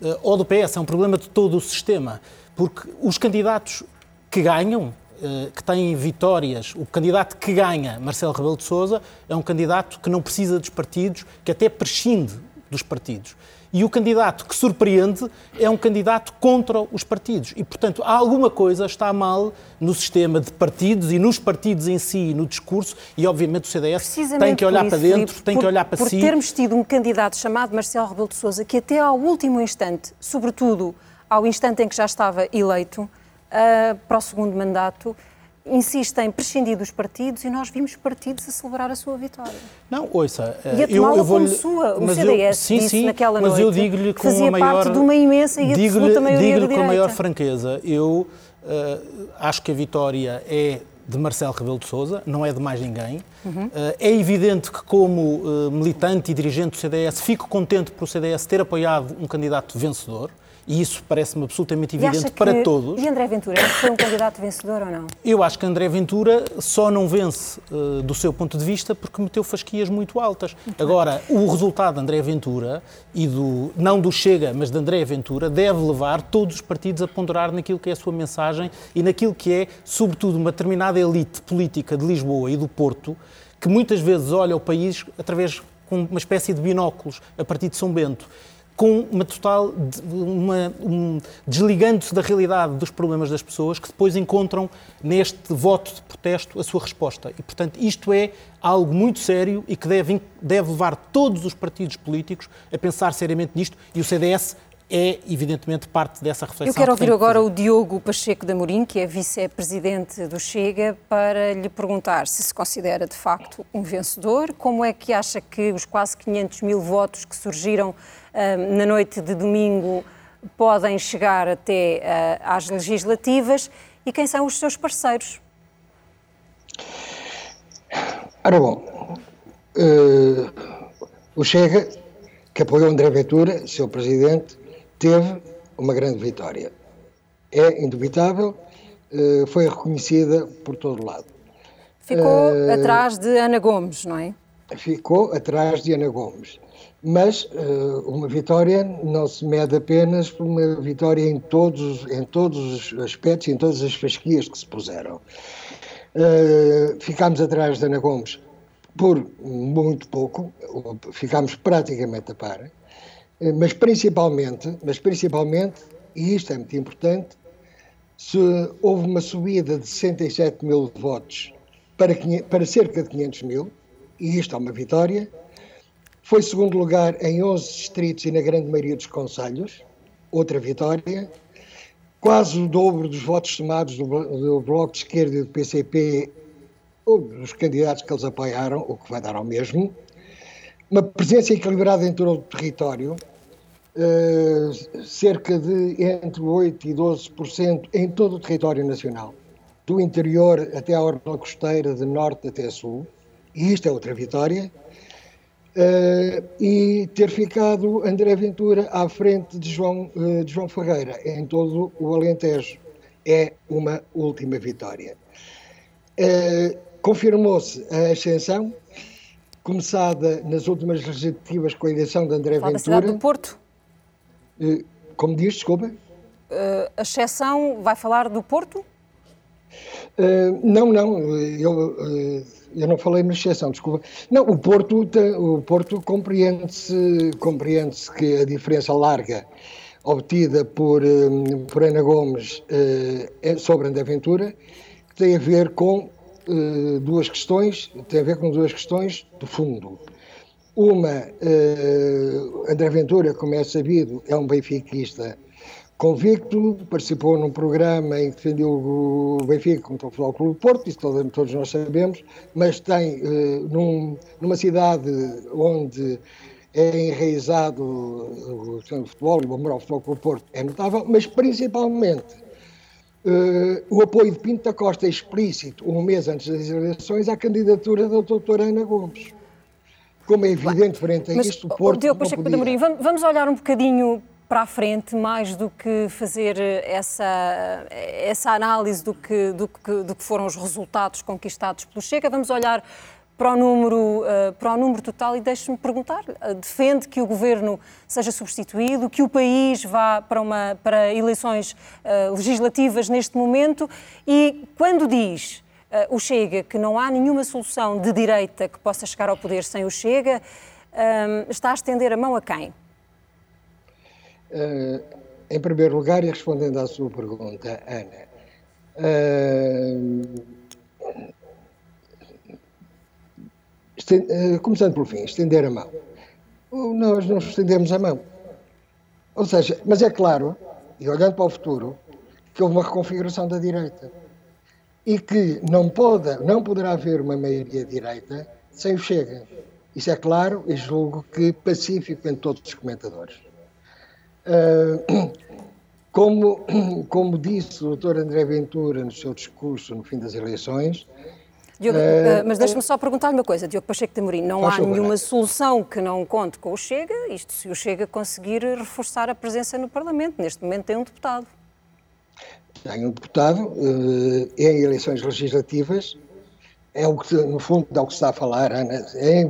S15: eh, ou do PS, é um problema de todo o sistema. Porque os candidatos que ganham, eh, que têm vitórias, o candidato que ganha, Marcelo Rebelo de Sousa, é um candidato que não precisa dos partidos, que até prescinde dos partidos. E o candidato que surpreende é um candidato contra os partidos. E, portanto, há alguma coisa está mal no sistema de partidos e nos partidos em si, no discurso, e obviamente o CDS tem que olhar
S1: por
S15: para
S1: isso,
S15: dentro,
S1: Filipe,
S15: tem
S1: por,
S15: que olhar para
S1: por
S15: si.
S1: termos tido um candidato chamado Marcelo Rebelo de Sousa que até ao último instante, sobretudo ao instante em que já estava eleito ah, para o segundo mandato, insiste em prescindir dos partidos e nós vimos partidos a celebrar a sua vitória.
S15: Não, ouça,
S1: E a
S15: eu,
S1: tomá-la como sua. O CDS
S15: eu, sim,
S1: disse
S15: sim,
S1: naquela
S15: mas
S1: noite
S15: eu digo-lhe com
S1: fazia
S15: a maior
S1: parte de uma imensa e absoluta maioria
S15: digo-lhe com a maior franqueza, eu eh, acho que a vitória é de Marcelo Rebelo de Sousa, não é de mais ninguém.
S1: Uhum.
S15: Eh, é evidente que como eh, militante e dirigente do CDS fico contente por o CDS ter apoiado um candidato vencedor E isso parece-me absolutamente evidente
S1: que-
S15: para todos.
S1: E André Ventura foi um candidato vencedor ou não?
S15: Eu acho que André Ventura só não vence eh, do seu ponto de vista porque meteu fasquias muito altas. Agora, o resultado de André Ventura e do não do Chega, mas de André Ventura deve levar todos os partidos a ponderar naquilo que é a sua mensagem e naquilo que é, sobretudo, uma determinada elite política de Lisboa e do Porto que muitas vezes olha o país através com uma espécie de binóculos a partir de São Bento com uma total uma, um, desligando-se da realidade dos problemas das pessoas que depois encontram neste voto de protesto a sua resposta. E, portanto, isto é algo muito sério e que deve, deve levar todos os partidos políticos a pensar seriamente nisto e o CDS é, evidentemente, parte dessa reflexão.
S1: Eu quero
S15: que
S1: ouvir
S15: que
S1: agora o Diogo Pacheco da Morim, que é vice-presidente do Chega, para lhe perguntar se se considera de facto um vencedor, como é que acha que os quase 500 mil votos que surgiram na noite de domingo podem chegar até ah, às legislativas e quem são os seus parceiros.
S18: Ora bom, eh, o Chega, que apoiou André Ventura, seu presidente, teve uma grande vitória. É indubitável, eh, foi reconhecida por todo lado.
S1: Ficou
S18: Eh,
S1: atrás de Ana Gomes, não é?
S18: Ficou atrás de Ana Gomes. Mas eh, uma vitória não se mede apenas por uma vitória em todos, em todos os aspectos, em todas as fasquias que se puseram. Eh, ficámos atrás de Ana Gomes por muito pouco, ficámos praticamente a par, eh, mas principalmente, mas principalmente, e isto é muito importante, se houve uma subida de 67 mil votos para, 500 para cerca de 500 mil, e isto é uma vitória, foi segundo lugar em 11 distritos e na grande maioria dos conselhos, outra vitória, quase o dobro dos votos somados do, do Bloco de Esquerda e do PCP, ou dos candidatos que eles apoiaram, o que vai dar ao mesmo, uma presença equilibrada em todo o território, eh, cerca de entre 8% e 12% em todo o território nacional, do interior até à orla costeira, de norte até sul, e isto é outra vitória, e ter ficado André Ventura à frente de João, eh, de João Ferreira em todo o Alentejo. É uma última vitória. Eh, Confirmou-se a ascensão, começada nas últimas legislativas com a eleição de André
S1: Fala da cidade
S18: Ventura.
S1: do Porto.
S18: Eh, Como diz, desculpa?
S1: Eh, a exceção vai falar do Porto?
S18: Uh, não, não, eu, uh, eu não falei na exceção, desculpa. Não, o Porto, o Porto compreende-se compreende que a diferença larga obtida por, um, por Ana Gomes uh, é sobre André Ventura tem a ver com uh, duas questões, tem a ver com duas questões de fundo. Uma, uh, André Ventura, como é sabido, é um benfiquista convicto, participou num programa em que defendeu o Benfica contra o Futebol Clube do Porto, isso todo- todos nós sabemos, mas tem, eh, num- numa cidade onde é enraizado o, o futebol e o amor ao Futebol Clube do Porto é notável, mas principalmente eh, o apoio de Pinto da Costa é explícito, um mês antes das eleições, à candidatura da doutora Ana Gomes. Como é evidente, frente a
S1: Mas,
S18: isto, o Porto
S1: Diogo Pacheco
S18: podia.
S1: Amorim, vamos, vamos olhar um bocadinho para a frente, mais do que fazer essa, essa análise do que, do, que, do que foram os resultados conquistados pelo Chega. Vamos olhar para o número, eh, para o número total e deixe-me perguntar, eh, defende que o governo seja substituído, que o país vá para, uma, para eleições eh, legislativas neste momento e quando diz o Chega que não há nenhuma solução de direita que possa chegar ao poder sem o Chega, está a estender a mão a quem?
S18: Eh, em primeiro lugar, e respondendo à sua pergunta, Ana, eh, eh, começando pelo fim, estender a mão. Nós não estendemos a mão. Ou seja, mas é claro, e olhando para o futuro, que houve uma reconfiguração da direita. E que não, pode, não poderá haver uma maioria direita sem o Chega. Isso é claro e julgo que pacífico em todos os comentadores. Uh, como, como disse o Dr. André Ventura no seu discurso no fim das eleições,
S1: Diogo, uh, mas deixa-me só perguntar-lhe uma coisa, Diogo Pacheco de Amorim, não há favor. nenhuma solução que não conte com o Chega, isto se o Chega conseguir reforçar a presença no Parlamento, neste momento tem um deputado.
S18: Tem um deputado, em eleições legislativas, é o que, no fundo, é o que se está a falar, Ana, em,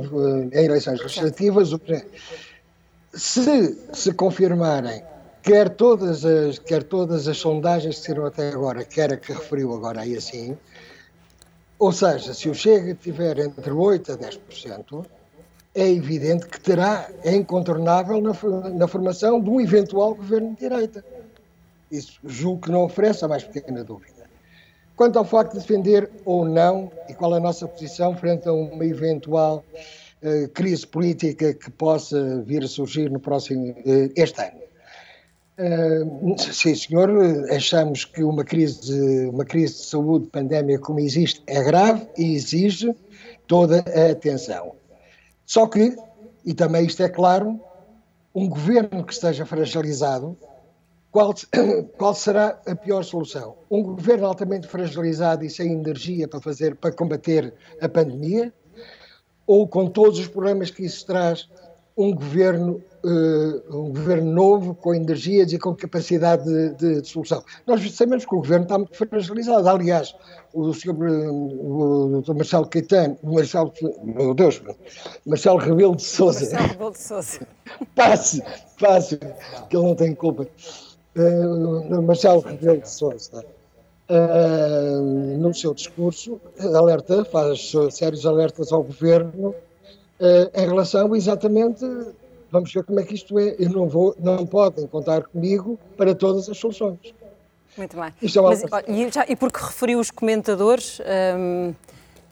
S18: em eleições legislativas, se se confirmarem quer todas as, quer todas as sondagens que saíram até agora, quer a que referiu agora aí assim, ou seja, se o Chega tiver entre 8% a 10%, é evidente que terá, é incontornável na, na formação de um eventual governo de direita. Isso julgo que não oferece a mais pequena dúvida. Quanto ao facto de defender ou não, e qual a nossa posição frente a uma eventual crise política que possa vir a surgir no próximo, uh, este ano. Uh, sim, senhor, achamos que uma crise, uma crise de saúde pandémica como existe é grave e exige toda a atenção. Só que, e também isto é claro, um governo que esteja fragilizado, qual, [coughs] qual será a pior solução? Um governo altamente fragilizado e sem energia para fazer, para combater a pandemia, ou com todos os problemas que isso traz, um governo uh, um governo novo, com energias e com capacidade de, de, de, solução. Nós sabemos que o governo está muito fragilizado. Aliás, o o, o Marcelo Caetano, Marcelo, meu Deus, Marcelo Rebelo de Souza.
S1: Marcelo Rebelo de Souza. [laughs]
S18: passe, passe, que ele não tem culpa. Uh, Marcelo Rebelo de Souza. Uh, no seu discurso, alerta, faz sérios alertas ao governo uh, em relação exatamente vamos ver como é que isto é. Eu não vou, não podem contar comigo para todas as soluções.
S1: Muito bem. É Mas, e, já, e porque referiu os comentadores, hum,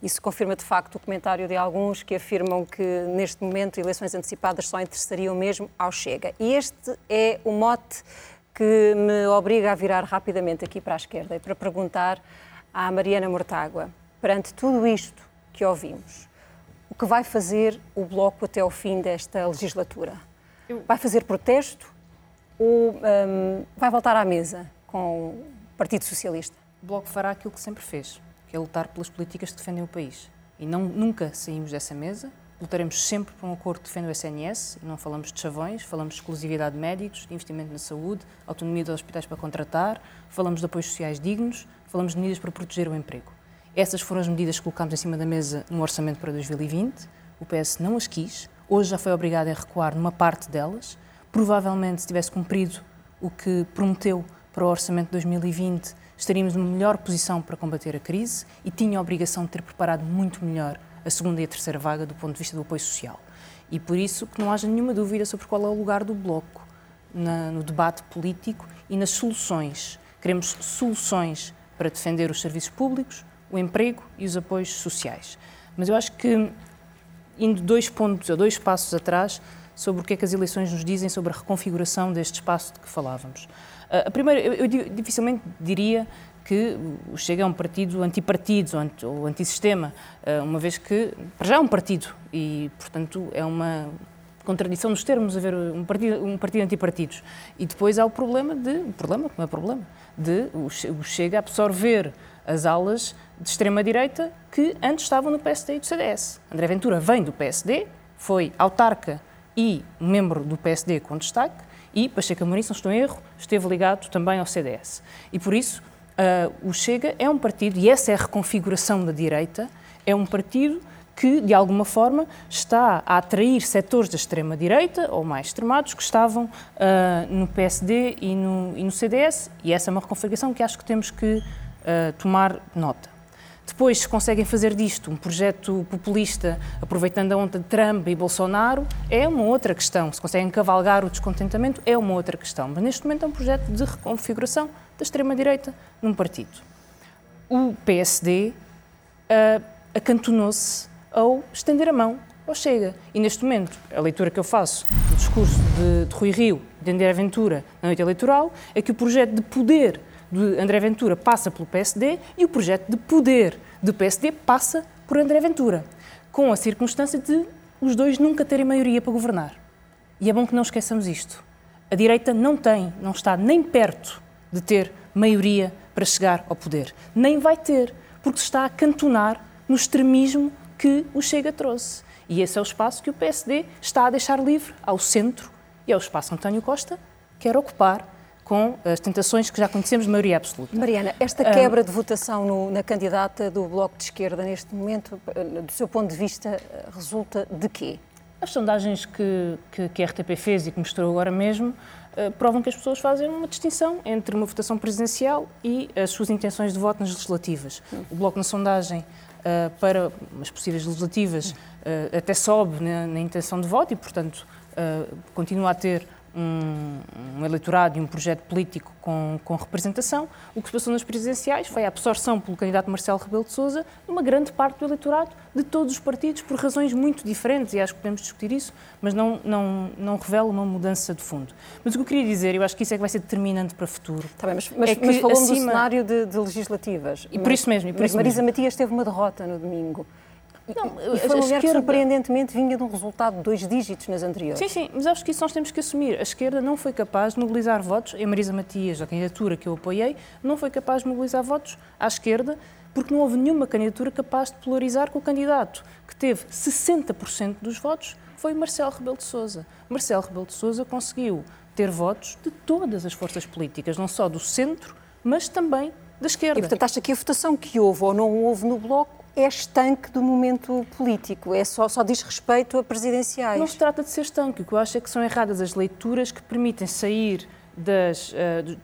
S1: isso confirma de facto o comentário de alguns que afirmam que neste momento eleições antecipadas só interessariam mesmo ao Chega. E este é o mote que me obriga a virar rapidamente aqui para a esquerda e para perguntar à Mariana Mortágua, perante tudo isto que ouvimos, o que vai fazer o Bloco até ao fim desta legislatura? Vai fazer protesto ou um, vai voltar à mesa com o Partido Socialista?
S16: O Bloco fará aquilo que sempre fez, que é lutar pelas políticas que defendem o país. E não, nunca saímos dessa mesa. Lutaremos sempre por um acordo que defenda o SNS, não falamos de chavões, falamos de exclusividade de médicos, de investimento na saúde, autonomia dos hospitais para contratar, falamos de apoios sociais dignos, falamos de medidas para proteger o emprego. Essas foram as medidas que colocámos em cima da mesa no orçamento para 2020. O PS não as quis. Hoje já foi obrigado a recuar numa parte delas. Provavelmente, se tivesse cumprido o que prometeu para o orçamento de 2020, estaríamos numa melhor posição para combater a crise e tinha a obrigação de ter preparado muito melhor a segunda e a terceira vaga do ponto de vista do apoio social. E por isso que não haja nenhuma dúvida sobre qual é o lugar do Bloco na, no debate político e nas soluções. Queremos soluções para defender os serviços públicos, o emprego e os apoios sociais. Mas eu acho que, indo dois pontos ou dois passos atrás, sobre o que é que as eleições nos dizem sobre a reconfiguração deste espaço de que falávamos. Ah, a primeira, eu, eu dificilmente diria que o Chega é um partido antipartido ou antissistema, ah, uma vez que, para já é um partido e, portanto, é uma contradição nos termos haver um partido, um partido antipartidos. E depois há o problema de, o problema, não é problema, de o Chega absorver as alas de extrema-direita que antes estavam no PSD e do CDS. André Ventura vem do PSD, foi autarca e membro do PSD com destaque, e Pacheco Amorim, se não estou em erro, esteve ligado também ao CDS. E por isso, uh, o Chega é um partido, e essa é a reconfiguração da direita, é um partido que, de alguma forma, está a atrair setores da extrema-direita, ou mais extremados, que estavam uh, no PSD e no, e no CDS, e essa é uma reconfiguração que acho que temos que uh, tomar nota. Depois, se conseguem fazer disto um projeto populista, aproveitando a onda de Trump e Bolsonaro, é uma outra questão. Se conseguem cavalgar o descontentamento, é uma outra questão. Mas neste momento é um projeto de reconfiguração da extrema-direita num partido. O PSD uh, acantonou-se ao estender a mão ao Chega. E neste momento, a leitura que eu faço do discurso de, de Rui Rio, de André Ventura, na noite eleitoral, é que o projeto de poder de André Ventura passa pelo PSD e o projeto de poder do PSD passa por André Ventura, com a circunstância de os dois nunca terem maioria para governar. E é bom que não esqueçamos isto. A direita não tem, não está nem perto de ter maioria para chegar ao poder. Nem vai ter, porque se está a cantonar no extremismo que o Chega trouxe. E esse é o espaço que o PSD está a deixar livre ao centro e é o espaço que António Costa quer ocupar com as tentações que já conhecemos de maioria absoluta.
S1: Mariana, esta quebra de votação no, na candidata do Bloco de Esquerda neste momento, do seu ponto de vista, resulta de quê?
S16: As sondagens que, que, que a RTP fez e que mostrou agora mesmo provam que as pessoas fazem uma distinção entre uma votação presidencial e as suas intenções de voto nas legislativas. O Bloco na sondagem uh, para as possíveis legislativas uh, até sobe na, na, intenção de voto e, portanto, continua a ter um, um, eleitorado e um projeto político com, com, representação. O que se passou nas presidenciais foi a absorção pelo candidato Marcelo Rebelo de Sousa de uma grande parte do eleitorado de todos os partidos por razões muito diferentes e acho que podemos discutir isso, mas não, não, não revela uma mudança de fundo. Mas o que eu queria dizer, eu acho que isso é que vai ser determinante para o futuro.
S1: Está bem, mas, mas, é mas falou acima... do cenário de, de legislativas.
S16: E por isso mesmo. E por
S1: mas
S16: isso
S1: Marisa
S16: mesmo.
S1: Matias teve uma derrota no domingo. Não, e foi mulher que surpreendentemente vinha de um resultado de dois dígitos nas anteriores.
S16: Sim, sim, mas acho que isso nós temos que assumir. A esquerda não foi capaz de mobilizar votos, a Marisa Matias, a candidatura que eu apoiei, não foi capaz de mobilizar votos à esquerda porque não houve nenhuma candidatura capaz de polarizar com o candidato que teve 60% dos votos, foi Marcelo Rebelo de Sousa. Marcelo Rebelo de Sousa conseguiu ter votos de todas as forças políticas, não só do centro, mas também da esquerda.
S1: E, portanto, acha que a votação que houve ou não houve no Bloco é estanque do momento político, é só, só diz respeito a presidenciais.
S16: Não se trata de ser estanque, o que eu acho é que são erradas as leituras que permitem sair das, uh,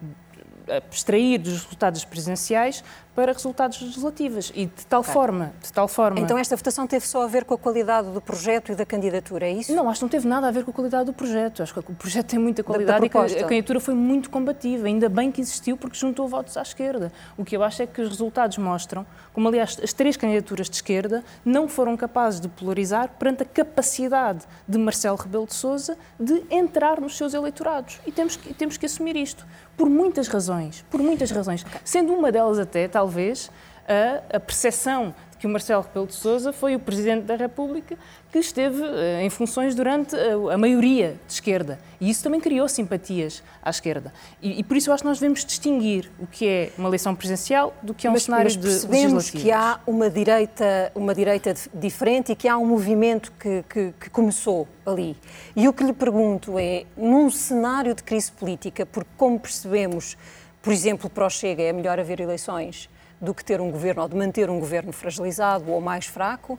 S16: abstrair dos resultados presidenciais para resultados legislativos e de tal forma, de tal forma.
S1: Então esta votação teve só a ver com a qualidade do projeto e da candidatura, é isso?
S16: Não, acho que não teve nada a ver com a qualidade do projeto. Acho que o projeto tem muita qualidade da, da e a candidatura foi muito combativa. Ainda bem que existiu porque juntou votos à esquerda. O que eu acho é que os resultados mostram, como aliás as três candidaturas de esquerda não foram capazes de polarizar perante a capacidade de Marcelo Rebelo de Sousa de entrar nos seus eleitorados. E temos que, temos que assumir isto por muitas razões, por muitas razões, sendo uma delas até, talvez, a, a percepção de que o Marcelo Rebelo de Sousa foi o Presidente da República que esteve uh, em funções durante a, a, maioria de esquerda. E isso também criou simpatias à esquerda. E, e, por isso eu acho que nós devemos distinguir o que é uma eleição presidencial do que é um
S1: mas,
S16: cenário
S1: mas percebemos
S16: de
S1: que há uma direita, uma direita diferente e que há um movimento que, que, que começou ali. E o que lhe pergunto é, num cenário de crise política, porque como percebemos, por exemplo, para o Chega é melhor haver eleições do que ter um governo ou de manter um governo fragilizado ou mais fraco.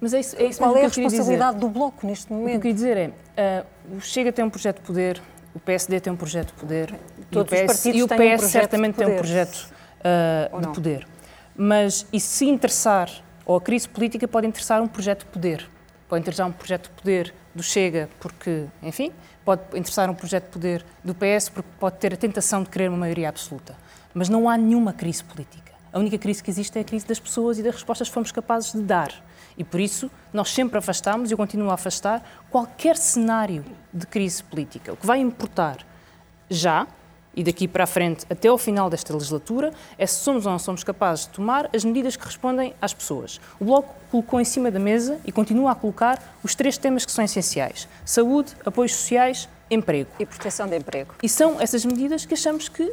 S16: Mas é isso, é isso
S1: Qual é a
S16: responsabilidade
S1: do Bloco neste momento?
S16: O que eu queria dizer é, uh, o Chega tem um projeto de poder, o PSD tem um projeto de poder,
S1: Todos
S16: e o PS,
S1: os partidos
S16: e o PS
S1: um
S16: certamente
S1: tem
S16: um projeto uh, de poder. Mas e se interessar, ou a crise política pode interessar um projeto de poder, pode interessar um projeto de poder do Chega, porque, enfim, pode interessar um projeto de poder do PS, porque pode ter a tentação de querer uma maioria absoluta. Mas não há nenhuma crise política. A única crise que existe é a crise das pessoas e das respostas que fomos capazes de dar. E por isso nós sempre afastamos, e eu continuo a afastar, qualquer cenário de crise política. O que vai importar já, e daqui para a frente até ao final desta legislatura, é se somos ou não somos capazes de tomar as medidas que respondem às pessoas. O Bloco colocou em cima da mesa e continua a colocar os três temas que são essenciais: saúde, apoios sociais, emprego.
S1: E proteção de emprego.
S16: E são essas medidas que achamos que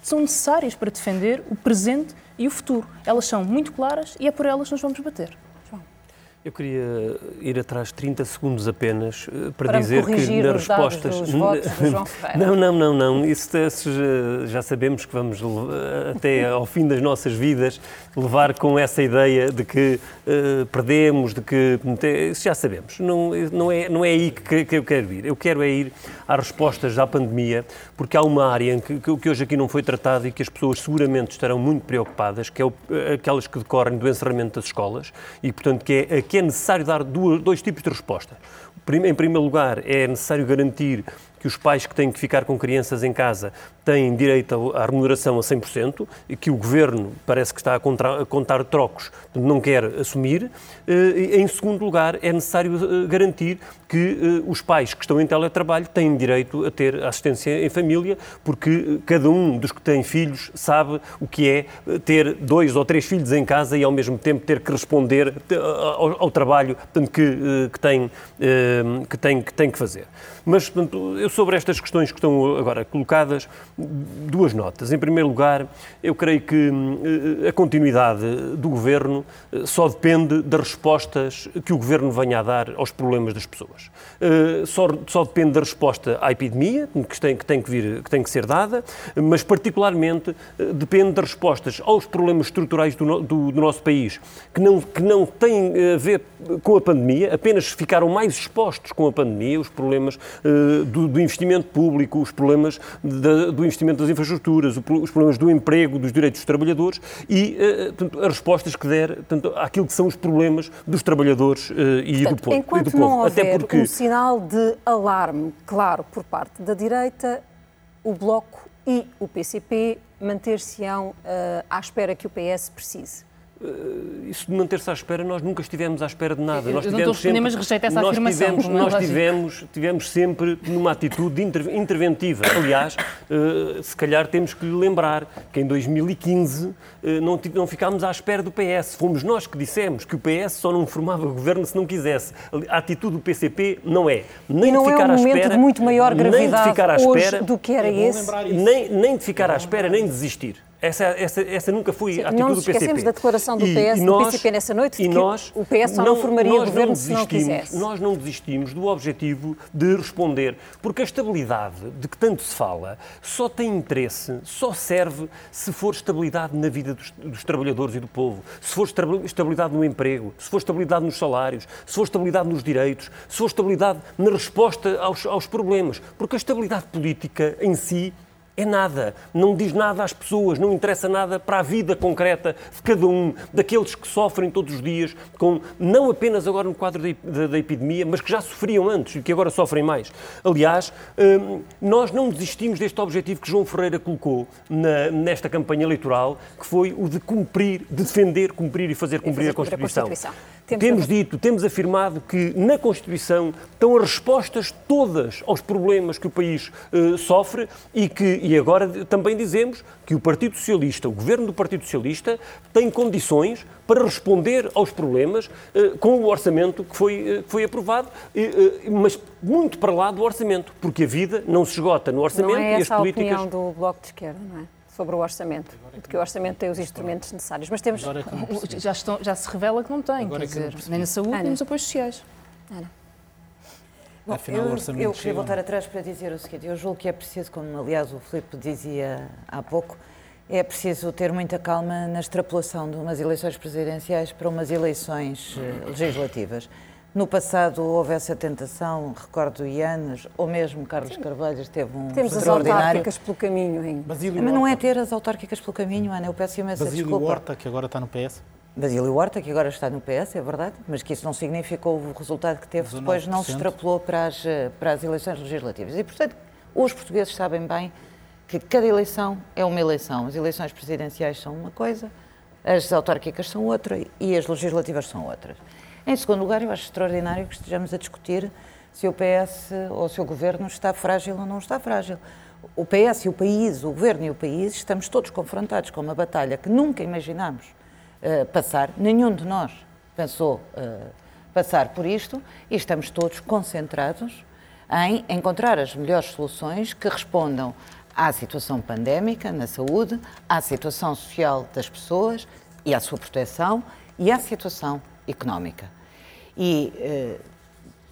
S16: são necessárias para defender o presente e o futuro. Elas são muito claras e é por elas que nós vamos bater.
S14: Eu queria ir atrás 30 segundos apenas eh, para,
S1: para
S14: dizer que nas respostas. [laughs] [laughs] não, não, não, não. Isso, isso já, já, sabemos que vamos até ao fim das nossas vidas levar com essa ideia de que uh, perdemos, de que. Isso já sabemos. Não, não, é, não é aí que, que eu quero ir. Eu quero é ir às respostas à pandemia, porque há uma área que, que hoje aqui não foi tratada e que as pessoas seguramente estarão muito preocupadas, que é o, aquelas que decorrem do encerramento das escolas e, portanto, que é, que é necessário dar duas, dois tipos de resposta. Em primeiro lugar, é necessário garantir que os pais que têm que ficar com crianças em casa têm direito à remuneração a 100% e que o Governo parece que está a, contra, a contar trocos, não quer assumir. Eh, em segundo lugar, é necessário eh, garantir que eh, os pais que estão em teletrabalho têm direito a ter assistência em família, porque cada um dos que tem filhos sabe o que é ter dois ou três filhos em casa e ao mesmo tempo ter que responder ao, ao trabalho que, que, tem, que, tem, que tem que fazer. Mas, portanto, eu sobre estas questões que estão agora colocadas, duas notas. Em primeiro lugar, eu creio que a continuidade do governo só depende das respostas que o governo venha a dar aos problemas das pessoas. Só, só depende da resposta à epidemia, que tem que, tem que, vir, que tem que ser dada, mas particularmente depende das respostas aos problemas estruturais do, do, do nosso país, que não, que não têm a ver com a pandemia, apenas ficaram mais expostos com a pandemia, os problemas do, do, investimento público, os problemas da, do investimento das infraestruturas, os problemas do emprego, dos direitos dos trabalhadores e uh, portanto, as respostas que der portanto, àquilo que são os problemas dos trabalhadores uh, e,
S1: portanto,
S14: do povo,
S1: enquanto
S14: e do povo.
S1: não houver
S14: Até porque...
S1: um sinal de alarme claro por parte da direita, o Bloco e o PCP manter-se-ão à espera que o PS precise.
S14: Uh, isso de manter-se à espera, nós nunca estivemos à espera de nada.
S16: Eu,
S14: nós
S16: tivemos não sempre, mas rejeita essa
S14: nós
S16: afirmação.
S14: Tivemos, nós tivemos, tivemos sempre numa atitude inter, interventiva. Aliás, uh, se calhar temos que lembrar que em 2015 uh, não, não ficámos à espera do PS. Fomos nós que dissemos que o PS só não formava governo se não quisesse. A atitude do PCP não é nem
S1: e não
S14: de ficar
S1: é um
S14: à
S1: momento
S14: espera,
S1: de muito maior gravidade
S14: nem de ficar à
S1: hoje
S14: espera,
S1: do que era
S14: é
S1: esse.
S14: Nem, nem de ficar à espera, nem de desistir. Essa, essa, essa nunca foi
S1: Sim,
S14: a atitude
S1: não
S14: do
S1: nos esquecemos
S14: PCP.
S1: da declaração do PS,
S14: e
S1: do
S14: nós-
S1: PCP nessa noite,
S14: e nós
S1: o PS só não formaria
S14: nós
S1: governo
S14: não
S1: se não quisesse.
S14: Nós não desistimos do objetivo de responder, porque a estabilidade de que tanto se fala só tem interesse, só serve se for estabilidade na vida dos, dos trabalhadores e do povo, se for estabil- estabilidade no emprego, se for estabilidade nos salários, se for estabilidade nos direitos, se for estabilidade na resposta aos, aos problemas, porque a estabilidade política em si é nada, não diz nada às pessoas, não interessa nada para a vida concreta de cada um, daqueles que sofrem todos os dias, com, não apenas agora no quadro da, epidemia, mas que já sofriam antes e que agora sofrem mais. Aliás, hum, nós não desistimos deste objetivo que João Ferreira colocou na- nesta campanha eleitoral, que foi o de cumprir, de defender, cumprir e fazer cumprir,
S1: fazer cumprir a
S14: a Constituição.
S1: Temos
S14: Temos
S1: que-
S14: dito, temos afirmado que na Constituição estão as respostas todas aos problemas que o país eh, sofre e que e agora também dizemos que o Partido Socialista, o governo do Partido Socialista, tem condições para responder aos problemas eh, com o orçamento que foi, eh, que foi aprovado, mas muito para lá do orçamento, porque a vida não se esgota no orçamento
S1: Não é
S14: e as
S1: essa a
S14: políticas.
S1: opinião do Bloco de Esquerda, não é? Sobre o orçamento, de que o orçamento tem os instrumentos necessários. Mas temos...
S16: Já, estão- já se revela que não tem,
S15: Agora
S16: quer dizer, nem na saúde,
S1: Ana.
S16: nem nos apoios sociais.
S15: Bom, Afinal, o
S12: eu,
S15: orçamento
S12: eu queria voltar
S15: não?
S12: atrás para dizer o seguinte: eu julgo que é preciso, como aliás o Filipe dizia há pouco, é preciso ter muita calma na extrapolação de umas eleições presidenciais para umas eleições eh, legislativas. No passado houve essa tentação, recordo Ianes, ou mesmo Carlos Carvalho teve um
S1: Temos as
S12: extraordinário.
S1: autárquicas pelo caminho em...
S15: Basílio
S12: Mas não é
S15: Horta.
S12: ter as autárquicas pelo caminho, Ana, eu peço imensa
S15: Basílio
S12: desculpa.
S15: Horta, que agora está no PS.
S12: Basílio Horta, que agora está no PS, é verdade, mas que isso não significou o resultado que teve depois, não se
S15: 19%.
S12: extrapolou para as, eh, para as eleições legislativas. E, portanto, os portugueses sabem bem que cada eleição é uma eleição. As eleições presidenciais são uma coisa, as autárquicas são outra e as legislativas são outras. Em segundo lugar, eu acho extraordinário que estejamos a discutir se o PS ou se o governo está frágil ou não está frágil. O PS e o país, o governo e o país, estamos todos confrontados com uma batalha que nunca imaginámos eh, passar, nenhum de nós pensou eh, passar por isto e estamos todos concentrados em encontrar as melhores soluções que respondam à situação pandémica na saúde, à situação social das pessoas e à sua proteção e à situação económica. E eh,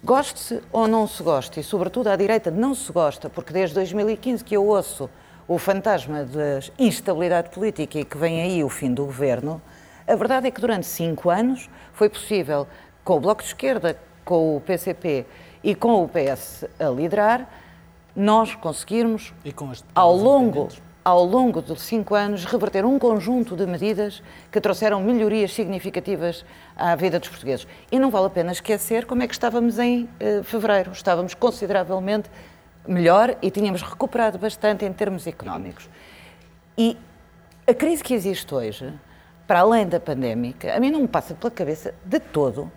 S12: goste-se ou não se goste, e sobretudo à direita não se gosta, porque desde 2015 que eu ouço o fantasma da instabilidade política e que vem aí o fim do governo, a verdade é que durante cinco anos foi possível, com o Bloco de Esquerda, com o PCP e com o PS a liderar, nós conseguirmos, ao longo. Ao longo de cinco anos, reverter um conjunto de medidas que trouxeram melhorias significativas à vida dos portugueses. E não vale a pena esquecer como é que estávamos em eh, fevereiro. Estávamos consideravelmente melhor e tínhamos recuperado bastante em termos económicos. E a crise que existe hoje, para além da pandémica, a mim não me passa pela cabeça de todo.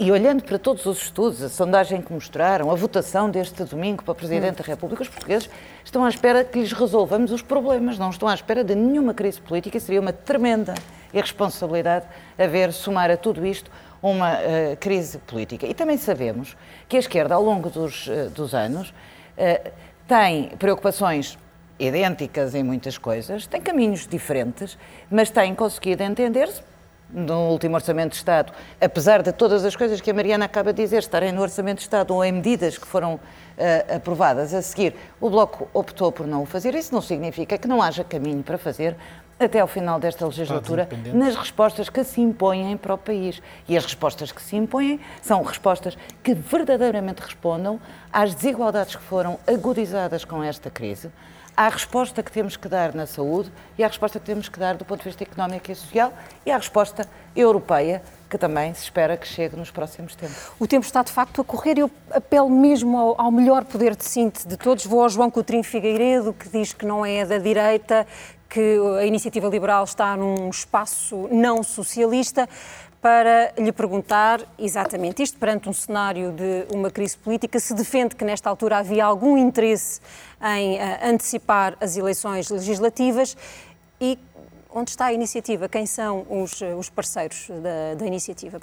S12: E olhando para todos os estudos, a sondagem que mostraram, a votação deste domingo para Presidente da República, os portugueses estão à espera que lhes resolvamos os problemas, não estão à espera de nenhuma crise política e seria uma tremenda irresponsabilidade haver, somar a tudo isto, uma eh, crise política. E também sabemos que a esquerda, ao longo dos, eh, dos anos, uh, tem preocupações idênticas em muitas coisas, tem caminhos diferentes, mas tem conseguido entender-se no último Orçamento de Estado, apesar de todas as coisas que a Mariana acaba de dizer estarem no Orçamento de Estado ou em medidas que foram uh, aprovadas a seguir, o Bloco optou por não o fazer. Isso não significa que não haja caminho para fazer até ao final desta legislatura nas respostas que se impõem para o país. E as respostas que se impõem são respostas que verdadeiramente respondam às desigualdades que foram agudizadas com esta crise, à resposta que temos que dar na saúde e à resposta que temos que dar do ponto de vista económico e social e à resposta europeia que também se espera que chegue nos próximos tempos.
S1: O tempo está de facto a correr e eu apelo mesmo ao, ao, melhor poder de síntese de todos. Vou ao João Coutrinho Figueiredo, que diz que não é da direita, que a iniciativa liberal está num espaço não socialista para lhe perguntar exatamente isto, perante um cenário de uma crise política, se defende que nesta altura havia algum interesse em uh, antecipar as eleições legislativas e onde está a iniciativa? Quem são os, os parceiros da, da iniciativa?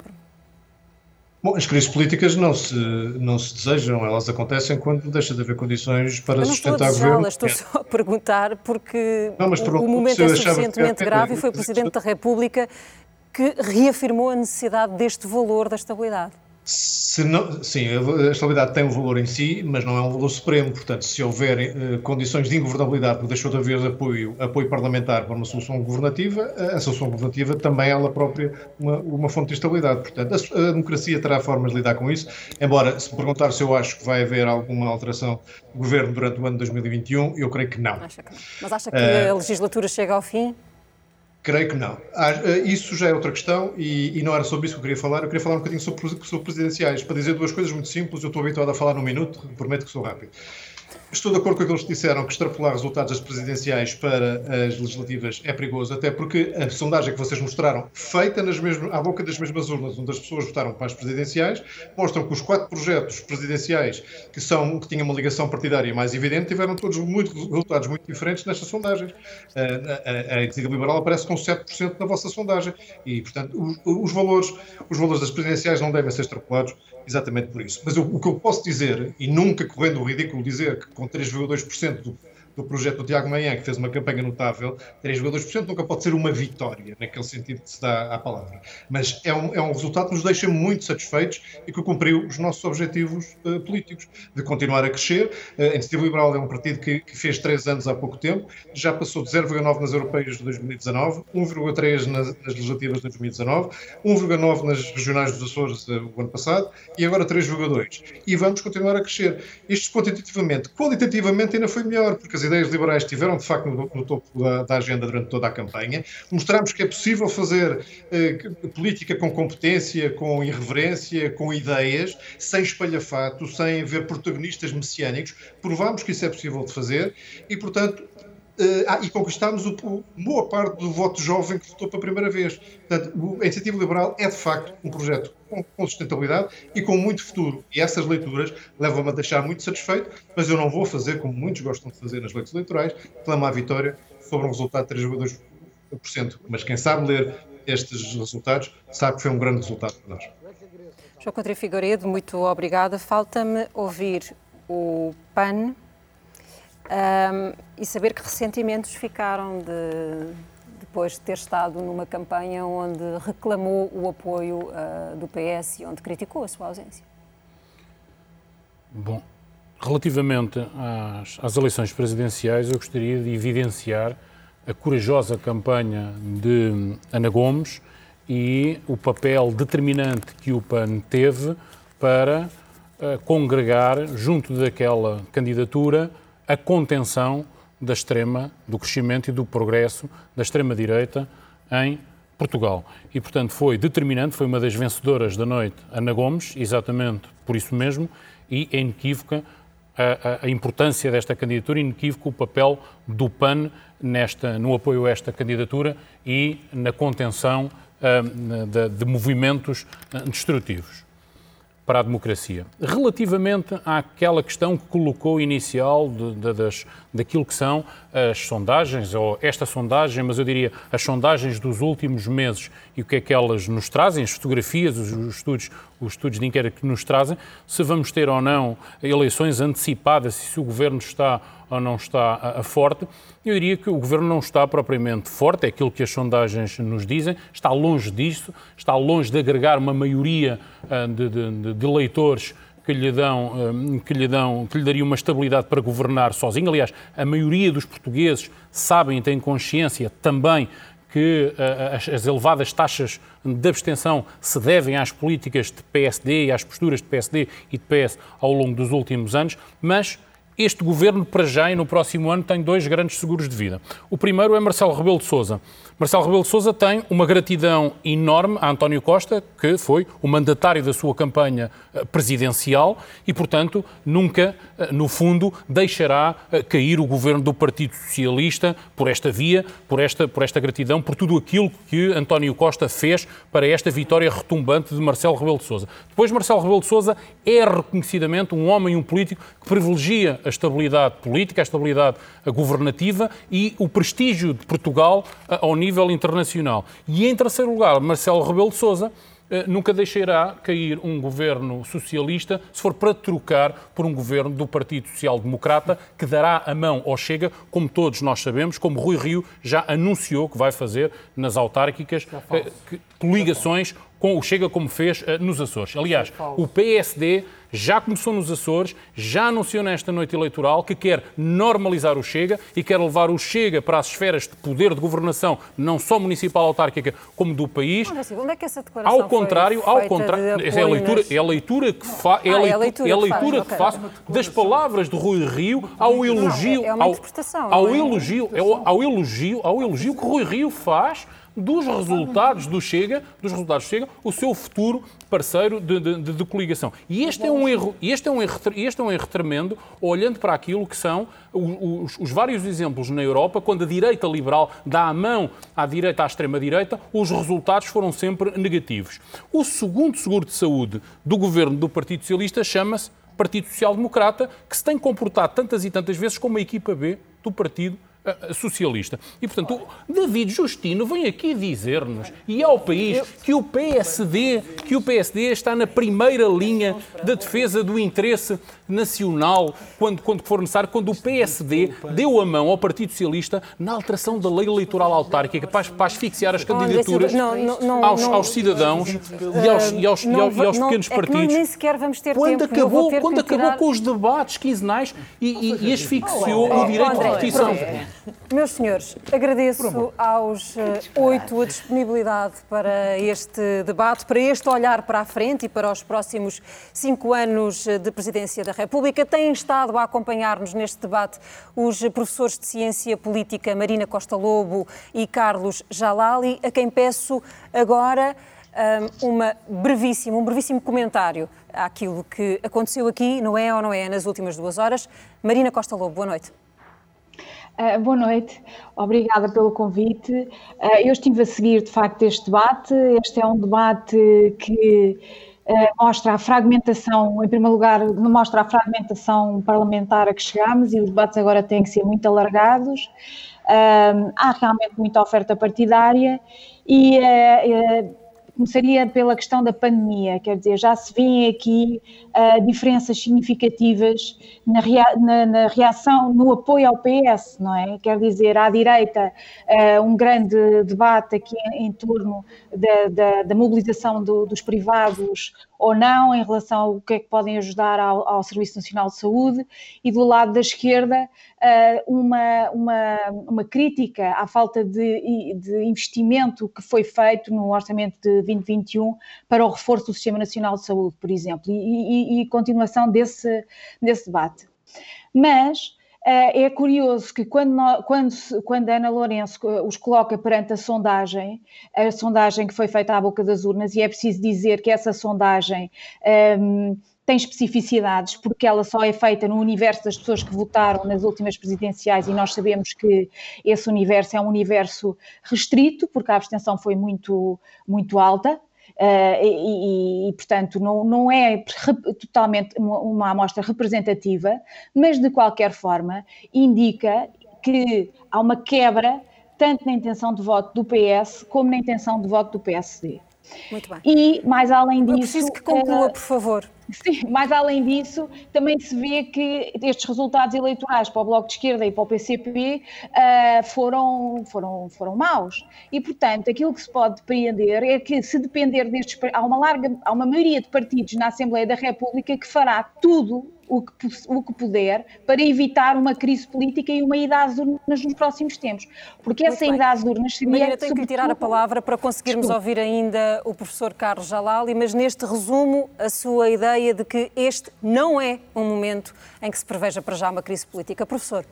S19: Bom, as crises políticas não se, não se desejam, elas acontecem quando deixa de haver condições para sustentar o governo.
S1: Estou só a perguntar porque não, o, o momento é suficientemente grave e foi o Presidente da República que reafirmou a necessidade deste valor da estabilidade.
S19: Não, sim, a estabilidade tem um valor em si, mas não é um valor supremo. Portanto, se houver uh, condições de ingovernabilidade, porque deixou de haver apoio, apoio parlamentar para uma solução governativa, a solução governativa também é ela própria uma, uma fonte de estabilidade. Portanto, a, a, democracia terá formas de lidar com isso. Embora, se me perguntar se eu acho que vai haver alguma alteração do governo durante o ano de 2021, eu creio que não.
S1: Acha que, mas acha que uh, a legislatura chega ao fim?
S19: Creio que não. Ah, eh, isso já é outra questão e, e, não era sobre isso que eu queria falar. Eu queria falar um bocadinho sobre, sobre presidenciais. Para dizer duas coisas muito simples, eu estou habituado a falar num minuto, prometo que sou rápido. Estou de acordo com aqueles que disseram que extrapolar resultados das presidenciais para as legislativas é perigoso, até porque a sondagem que vocês mostraram, feita nas mesmas, à boca das mesmas urnas onde as pessoas votaram para as presidenciais, mostram que os quatro projetos presidenciais que, são, que tinham uma ligação partidária mais evidente tiveram todos muito, resultados muito diferentes nestas sondagens. A, Iniciativa Liberal aparece com 7% na vossa sondagem e, portanto, os, os, valores, os valores das presidenciais não devem ser extrapolados exatamente por isso. Mas eu, o que eu posso dizer, e nunca correndo o ridículo dizer que com 3,2% do do projeto do Tiago Manhã, que fez uma campanha notável, 3,2% nunca pode ser uma vitória, naquele sentido que se dá à palavra. Mas é um, é um resultado que nos deixa muito satisfeitos e que cumpriu os nossos objetivos uh, políticos, de continuar a crescer. Uh, a Iniciativa Liberal é um partido que, que, fez três anos há pouco tempo, já passou de 0,9 nas europeias de 2019, 1,3 nas, nas, legislativas de 2019, 1,9 nas regionais dos Açores uh, o ano passado e agora 3,2. E vamos continuar a crescer. Isto quantitativamente. Qualitativamente ainda foi melhor, porque as ideias liberais estiveram, de facto, no, no topo da, da, agenda durante toda a campanha. Mostramos que é possível fazer eh, política com competência, com irreverência, com ideias, sem espalhafato, sem haver protagonistas messiânicos. Provámos que isso é possível de fazer e, portanto, Uh, ah, e conquistámos o, o, boa parte do voto jovem que votou pela primeira vez. Portanto, a Iniciativa Liberal é, de facto, um projeto com, com sustentabilidade e com muito futuro. E essas leituras levam-me a deixar muito satisfeito, mas eu não vou fazer, como muitos gostam de fazer nas leituras eleitorais, clamar a vitória sobre um resultado de 3,2%. Mas quem sabe ler estes resultados sabe que foi um grande resultado para nós.
S1: João Coutinho Figueiredo, muito obrigada. Falta-me ouvir o PAN um, e saber que ressentimentos ficaram de, depois de ter estado numa campanha onde reclamou o apoio uh, do PS e onde criticou a sua ausência.
S17: Bom, relativamente às, às eleições presidenciais, eu gostaria de evidenciar a corajosa campanha de Ana Gomes e o papel determinante que o PAN teve para uh, congregar, junto daquela candidatura, a contenção da extrema, do crescimento e do progresso da extrema-direita em Portugal. E, portanto, foi determinante, foi uma das vencedoras da noite, Ana Gomes, exatamente por isso mesmo, e é inequívoca a, a, a importância desta candidatura, inequívoco o papel do PAN nesta, no apoio a esta candidatura e na contenção uh, de, de, movimentos destrutivos. Para a democracia. Relativamente àquela questão que colocou inicial de, de, das, daquilo que são as sondagens, ou esta sondagem, mas eu diria as sondagens dos últimos meses. E o que é que elas nos trazem, as fotografias, os, os estudos, os estudos de inquérito que nos trazem, se vamos ter ou não eleições antecipadas, se o governo está ou não está a, a forte. Eu diria que o governo não está propriamente forte, é aquilo que as sondagens nos dizem, está longe disso, está longe de agregar uma maioria uh, de, de, de eleitores que lhe, dão, que, lhe dão, que lhe daria uma estabilidade para governar sozinho. Aliás, a maioria dos portugueses sabem e têm consciência também que uh, as, elevadas taxas de abstenção se devem às políticas de PSD e às posturas de PSD e de PS ao longo dos últimos anos, mas este governo, para já e no próximo ano, tem dois grandes seguros de vida. O primeiro é Marcelo Rebelo de Sousa. Marcelo Rebelo de Sousa tem uma gratidão enorme a António Costa, que foi o mandatário da sua campanha eh, presidencial e, portanto, nunca, eh, no fundo, deixará eh, cair o governo do Partido Socialista por esta via, por esta, por esta gratidão, por tudo aquilo que António Costa fez para esta vitória retumbante de Marcelo Rebelo de Sousa. Depois, Marcelo Rebelo de Sousa é reconhecidamente um homem um político que privilegia a estabilidade política, a estabilidade governativa e o prestígio de Portugal ao nível internacional. E em terceiro lugar, Marcelo Rebelo de Sousa eh, nunca deixará cair um governo socialista se for para trocar por um governo do Partido Social Democrata que dará a mão ao Chega, como todos nós sabemos, como Rui Rio já anunciou que vai fazer nas autárquicas é ligações com o Chega como fez uh, nos Açores. Aliás, o PSD já começou nos Açores, já anunciou nesta noite eleitoral que quer normalizar o Chega e quer levar o Chega para as esferas de poder de governação, não só municipal autárquica, como do país.
S1: Mas, onde é que essa declaração
S17: ao contrário, ao contrário, é a leitura, é a leitura que fa, é, a ah, é leitura, é a leitura que, faz, que faço das palavras de Rui Rio ao elogio,
S1: não, é
S17: ao,
S1: ao
S17: é elogio, ao elogio, ao elogio que Rui Rio faz dos resultados do Chega, dos resultados do Chega, o seu futuro parceiro de, de, de, coligação. E este é um erro, este é um erro, este é um erro tremendo, olhando para aquilo que são os, os, vários exemplos na Europa, quando a direita liberal dá a mão à direita, à extrema-direita, os resultados foram sempre negativos. O segundo seguro de saúde do governo do Partido Socialista chama-se Partido Social Democrata, que se tem comportado tantas e tantas vezes como a equipa B do Partido eh, socialista. E, portanto, o David Justino vem aqui dizer-nos e ao país que o PSD, que o PSD está na primeira linha da defesa do interesse nacional quando, quando for necessário, quando o PSD deu a mão ao Partido Socialista na alteração da lei eleitoral autárquica para, para asfixiar as candidaturas não, não, não, aos, aos, cidadãos e aos, e aos, e aos, e aos pequenos partidos.
S1: nem sequer vamos ter
S17: quando
S1: tempo.
S17: Acabou, quando acabou com os debates quinzenais e, e, e asfixiou o direito de repetição.
S1: Meus senhores, agradeço aos eh, oito a disponibilidade para este debate, para este olhar para a frente e para os próximos cinco anos de presidência da República. Têm estado a acompanhar-nos neste debate os professores de Ciência Política Marina Costa Lobo e Carlos Jalali, a quem peço agora eh, uma brevíssima, um brevíssimo comentário àquilo que aconteceu aqui, não é ou não é, nas últimas duas horas. Marina Costa Lobo, boa noite.
S20: Uh, boa noite, obrigada pelo convite. Uh, eu estive a seguir de facto este debate. Este é um debate que mostra a fragmentação, em primeiro lugar, mostra a fragmentação parlamentar a que chegamos e os debates agora têm que ser muito alargados. há realmente muita oferta partidária e começaria pela questão da pandemia, quer dizer, já se vêem aqui uh, diferenças significativas na, rea na, na, reação, no apoio ao PS, não é? Quer dizer, à direita, uh, um grande debate aqui em, em torno da, da, da mobilização do, dos privados ou não em relação ao que é que podem ajudar ao, ao Serviço Nacional de Saúde, e do lado da esquerda, uma, uma, uma crítica à falta de, de investimento que foi feito no orçamento de 2021 para o reforço do Sistema Nacional de Saúde, por exemplo, e, e, e continuação desse, desse debate. Mas Uh, é curioso que quando, quando, quando Ana Lourenço os coloca perante a sondagem, a sondagem que foi feita à boca das urnas, e é preciso dizer que essa sondagem um, ehm, tem especificidades, porque ela só é feita no universo das pessoas que votaram nas últimas presidenciais, e nós sabemos que esse universo é um universo restrito, porque a abstenção foi muito, muito alta, e, e, portanto, não, não é totalmente uma amostra representativa, mas de qualquer forma indica que há uma quebra tanto na intenção de voto do PS como na intenção de voto do PSD.
S1: Muito bem.
S20: E, mais além disso... Eu
S1: preciso que conclua, por favor. [laughs]
S20: Sim, mais além disso, também se vê que estes resultados eleitorais para o Bloco de Esquerda e para o PCP uh, ah, foram, foram, foram maus. E, portanto, aquilo que se pode depreender é que, se depender destes. Há uma, larga, há uma maioria de partidos na Assembleia da República que fará tudo o que, o que puder para evitar uma crise política e uma ida às urnas nos próximos tempos. Porque
S1: Muito
S20: essa
S1: bem.
S20: ida às urnas seria...
S1: Marina, tenho que lhe tirar a palavra para conseguirmos Desculpa. ouvir ainda o professor Carlos Jalali, mas neste resumo, a sua ideia de que este não é um momento em que se preveja para já uma crise política. Professor.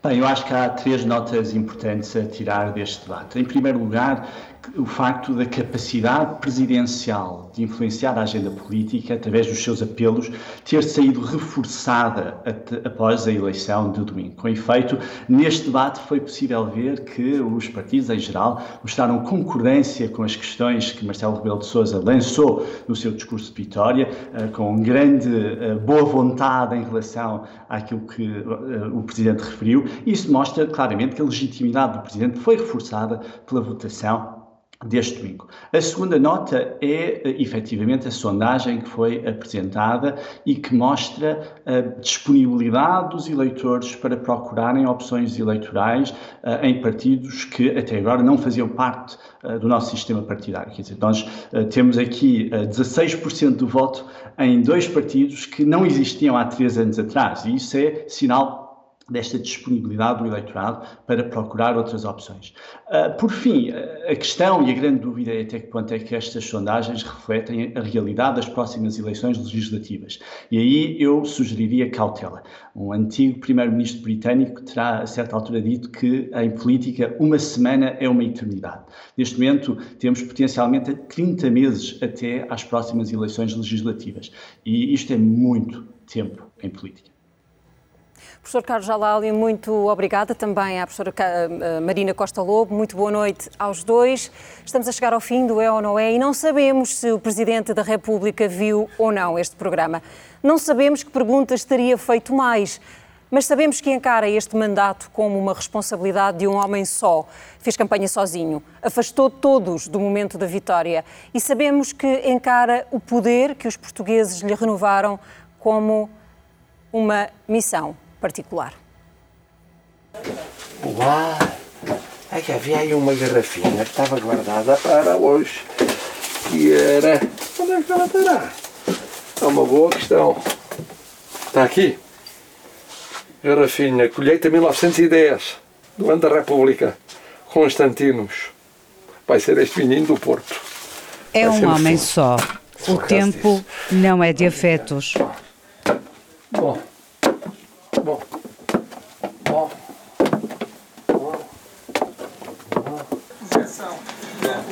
S21: Bem, eu acho que há três notas importantes a tirar deste debate. Em primeiro lugar, o facto da capacidade presidencial de influenciar a agenda política através dos seus apelos ter saído reforçada após a eleição de domingo. Com efeito, neste debate foi possível ver que os partidos em geral mostraram concordância com as questões que Marcelo Rebelo de Sousa lançou no seu discurso de vitória, eh, com grande eh, boa vontade em relação àquilo que eh, o Presidente referiu. Isso mostra claramente que a legitimidade do Presidente foi reforçada pela votação deste domingo. A segunda nota é, eh, efetivamente, a sondagem que foi apresentada e que mostra a disponibilidade dos eleitores para procurarem opções eleitorais uh, em partidos que até agora não faziam parte uh, do nosso sistema partidário. Quer dizer, nós uh, temos aqui 16% do voto em dois partidos que não existiam há três anos atrás e isso é sinal desta disponibilidade do eleitorado para procurar outras opções. Uh, por fim, a questão e a grande dúvida é até que ponto é que estas sondagens refletem a realidade das próximas eleições legislativas. E aí eu sugeriria cautela. Um antigo primeiro-ministro britânico terá, a certa altura, dito que em política uma semana é uma eternidade. Neste momento, temos potencialmente 30 meses até às próximas eleições legislativas. E isto é muito tempo em política.
S1: Professor Carlos Jalali, muito obrigada também à professora eh, Marina Costa Lobo. Muito boa noite aos dois. Estamos a chegar ao fim do É ou Não É e não sabemos se o Presidente da República viu ou não este programa. Não sabemos que perguntas teria feito mais, mas sabemos que encara este mandato como uma responsabilidade de um homem só. Fez campanha sozinho, afastou todos do momento da vitória e sabemos que encara o poder que os portugueses lhe renovaram como uma missão particular.
S22: Uau! É que havia aí uma garrafinha que estava guardada para hoje. Que era. Onde é que ela estará? É uma boa questão. Está aqui. Garrafinha, colheita 1910, do ano da República. Constantinos. Vai ser este vinho do Porto.
S23: É um homem só. O tempo não é de afetos.
S22: Bom. Bom.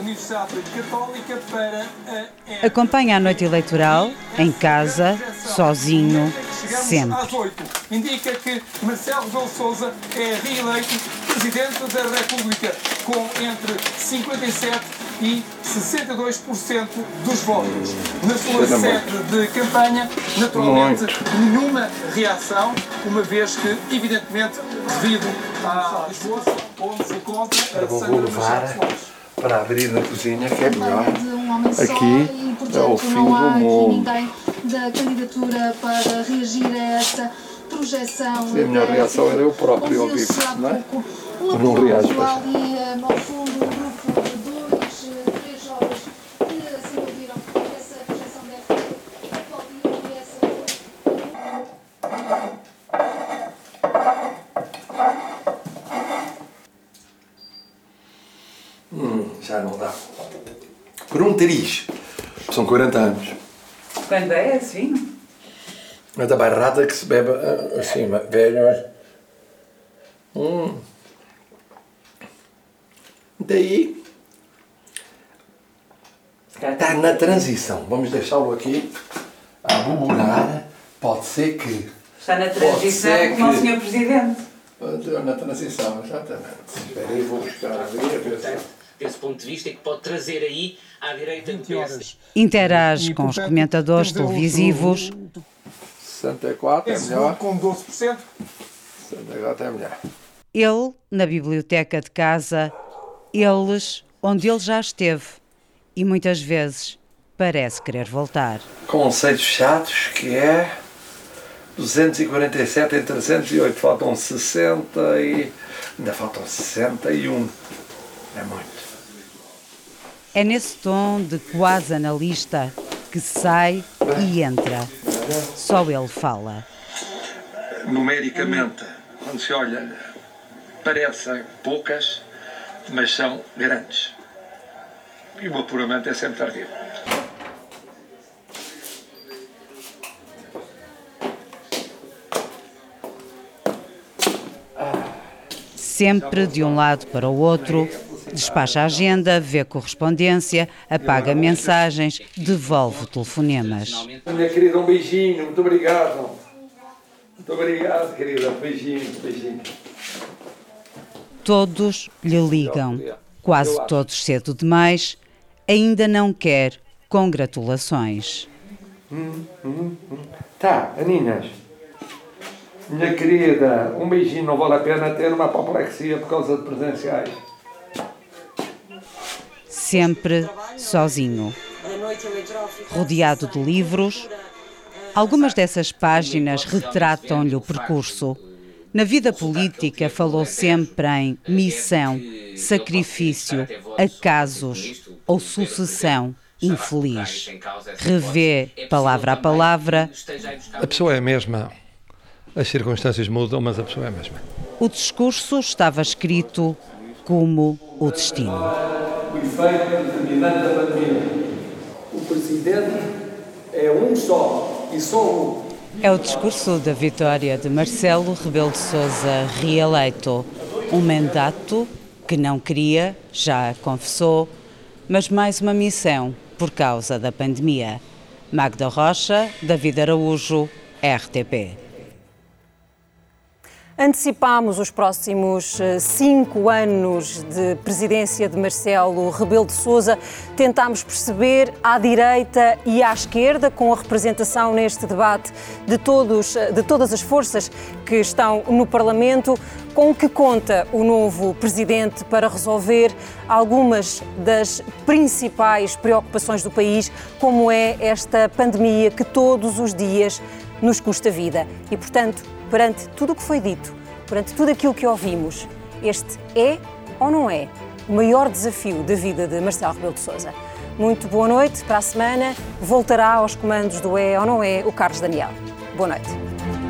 S23: Universidade Católica para a... Acompanha a noite eleitoral em casa, sozinho, sempre.
S2: Às 8. Indica que Marcelo Rebelo Sousa é reeleito Presidente da República com entre 57 e 62% dos votos. Na sua sede de campanha, naturalmente, Muito. nenhuma reação, uma vez que, evidentemente, devido à esforço onde se encontra a
S22: vou levar para abrir na cozinha, que é melhor. Aqui é o fim do mundo. ninguém
S24: da candidatura para reagir a esta projeção. a
S22: minha reação era eu próprio ao vivo, não é? não reajo.
S24: Ali, no fundo, um grupo
S22: já não dá. Por um triz. São 40 anos.
S24: Quando é assim?
S22: Mas a barrada que se bebe ah, assim, velho. Hum. Daí. Está na transição. Vamos deixá-lo aqui a bubular. Pode ser que.
S24: Está na transição como o Sr. Presidente.
S22: Na transição, exatamente. Espera aí, vou buscar a ver, a ver se.
S25: Desse ponto de vista e que pode trazer aí à direita do PS.
S23: Interage com os comentadores televisivos.
S22: 64 é melhor.
S2: Com 12%.
S22: 64 é melhor.
S23: Ele na biblioteca de casa, eles onde ele já esteve e muitas vezes parece querer voltar.
S22: Conceitos chatos que é 247 em 308, faltam 60 e. ainda faltam 61. É muito.
S23: É nesse tom de quase analista que sai e entra. Só ele fala.
S22: Numericamente, quando se olha, parecem poucas, mas são grandes. E o apuramento é sempre tardio.
S23: Sempre de um lado para o outro, despacha a agenda, vê correspondência, apaga mensagens, devolve telefonemas.
S22: Minha querida, um beijinho, muito obrigado. Muito obrigado, querida. Beijinho, beijinho.
S23: Todos lhe ligam, quase todos cedo demais, ainda não quer congratulações.
S22: Hum, hum, hum. Tá, Aninhas. Minha querida, um beijinho, não vale a pena ter uma apoplexia por causa de presenciais.
S23: Sempre sozinho. Rodeado de livros, algumas dessas páginas retratam-lhe o percurso. Na vida política falou sempre em missão, sacrifício, acasos ou sucessão infeliz. Revê palavra a palavra.
S22: A pessoa é a mesma. As circunstâncias mudam, mas a pessoa é a mesma.
S23: O discurso estava escrito como o destino.
S22: O efeito determinante da pandemia. O presidente é um só e só um.
S23: É o discurso da vitória de Marcelo Rebelo de Sousa reeleito. Um mandato que não queria, já confessou, mas mais uma missão por causa da pandemia. Magda Rocha, David Araújo, RTP.
S1: Antecipámos os próximos eh, cinco anos de presidência de Marcelo Rebelo de Sousa. Tentámos perceber à direita e à esquerda, com a representação neste debate de, todos, eh, de todas as forças que estão no Parlamento, com que conta o novo presidente para resolver algumas das principais preocupações do país, como é esta pandemia que todos os dias nos custa vida. E, portanto, perante tudo o que foi dito, perante tudo aquilo que ouvimos, este é ou não é o maior desafio da vida de Marcelo Rebelo de Sousa. Muito boa noite. Para a semana voltará aos comandos do é ou não é o Carlos Daniel. Boa noite.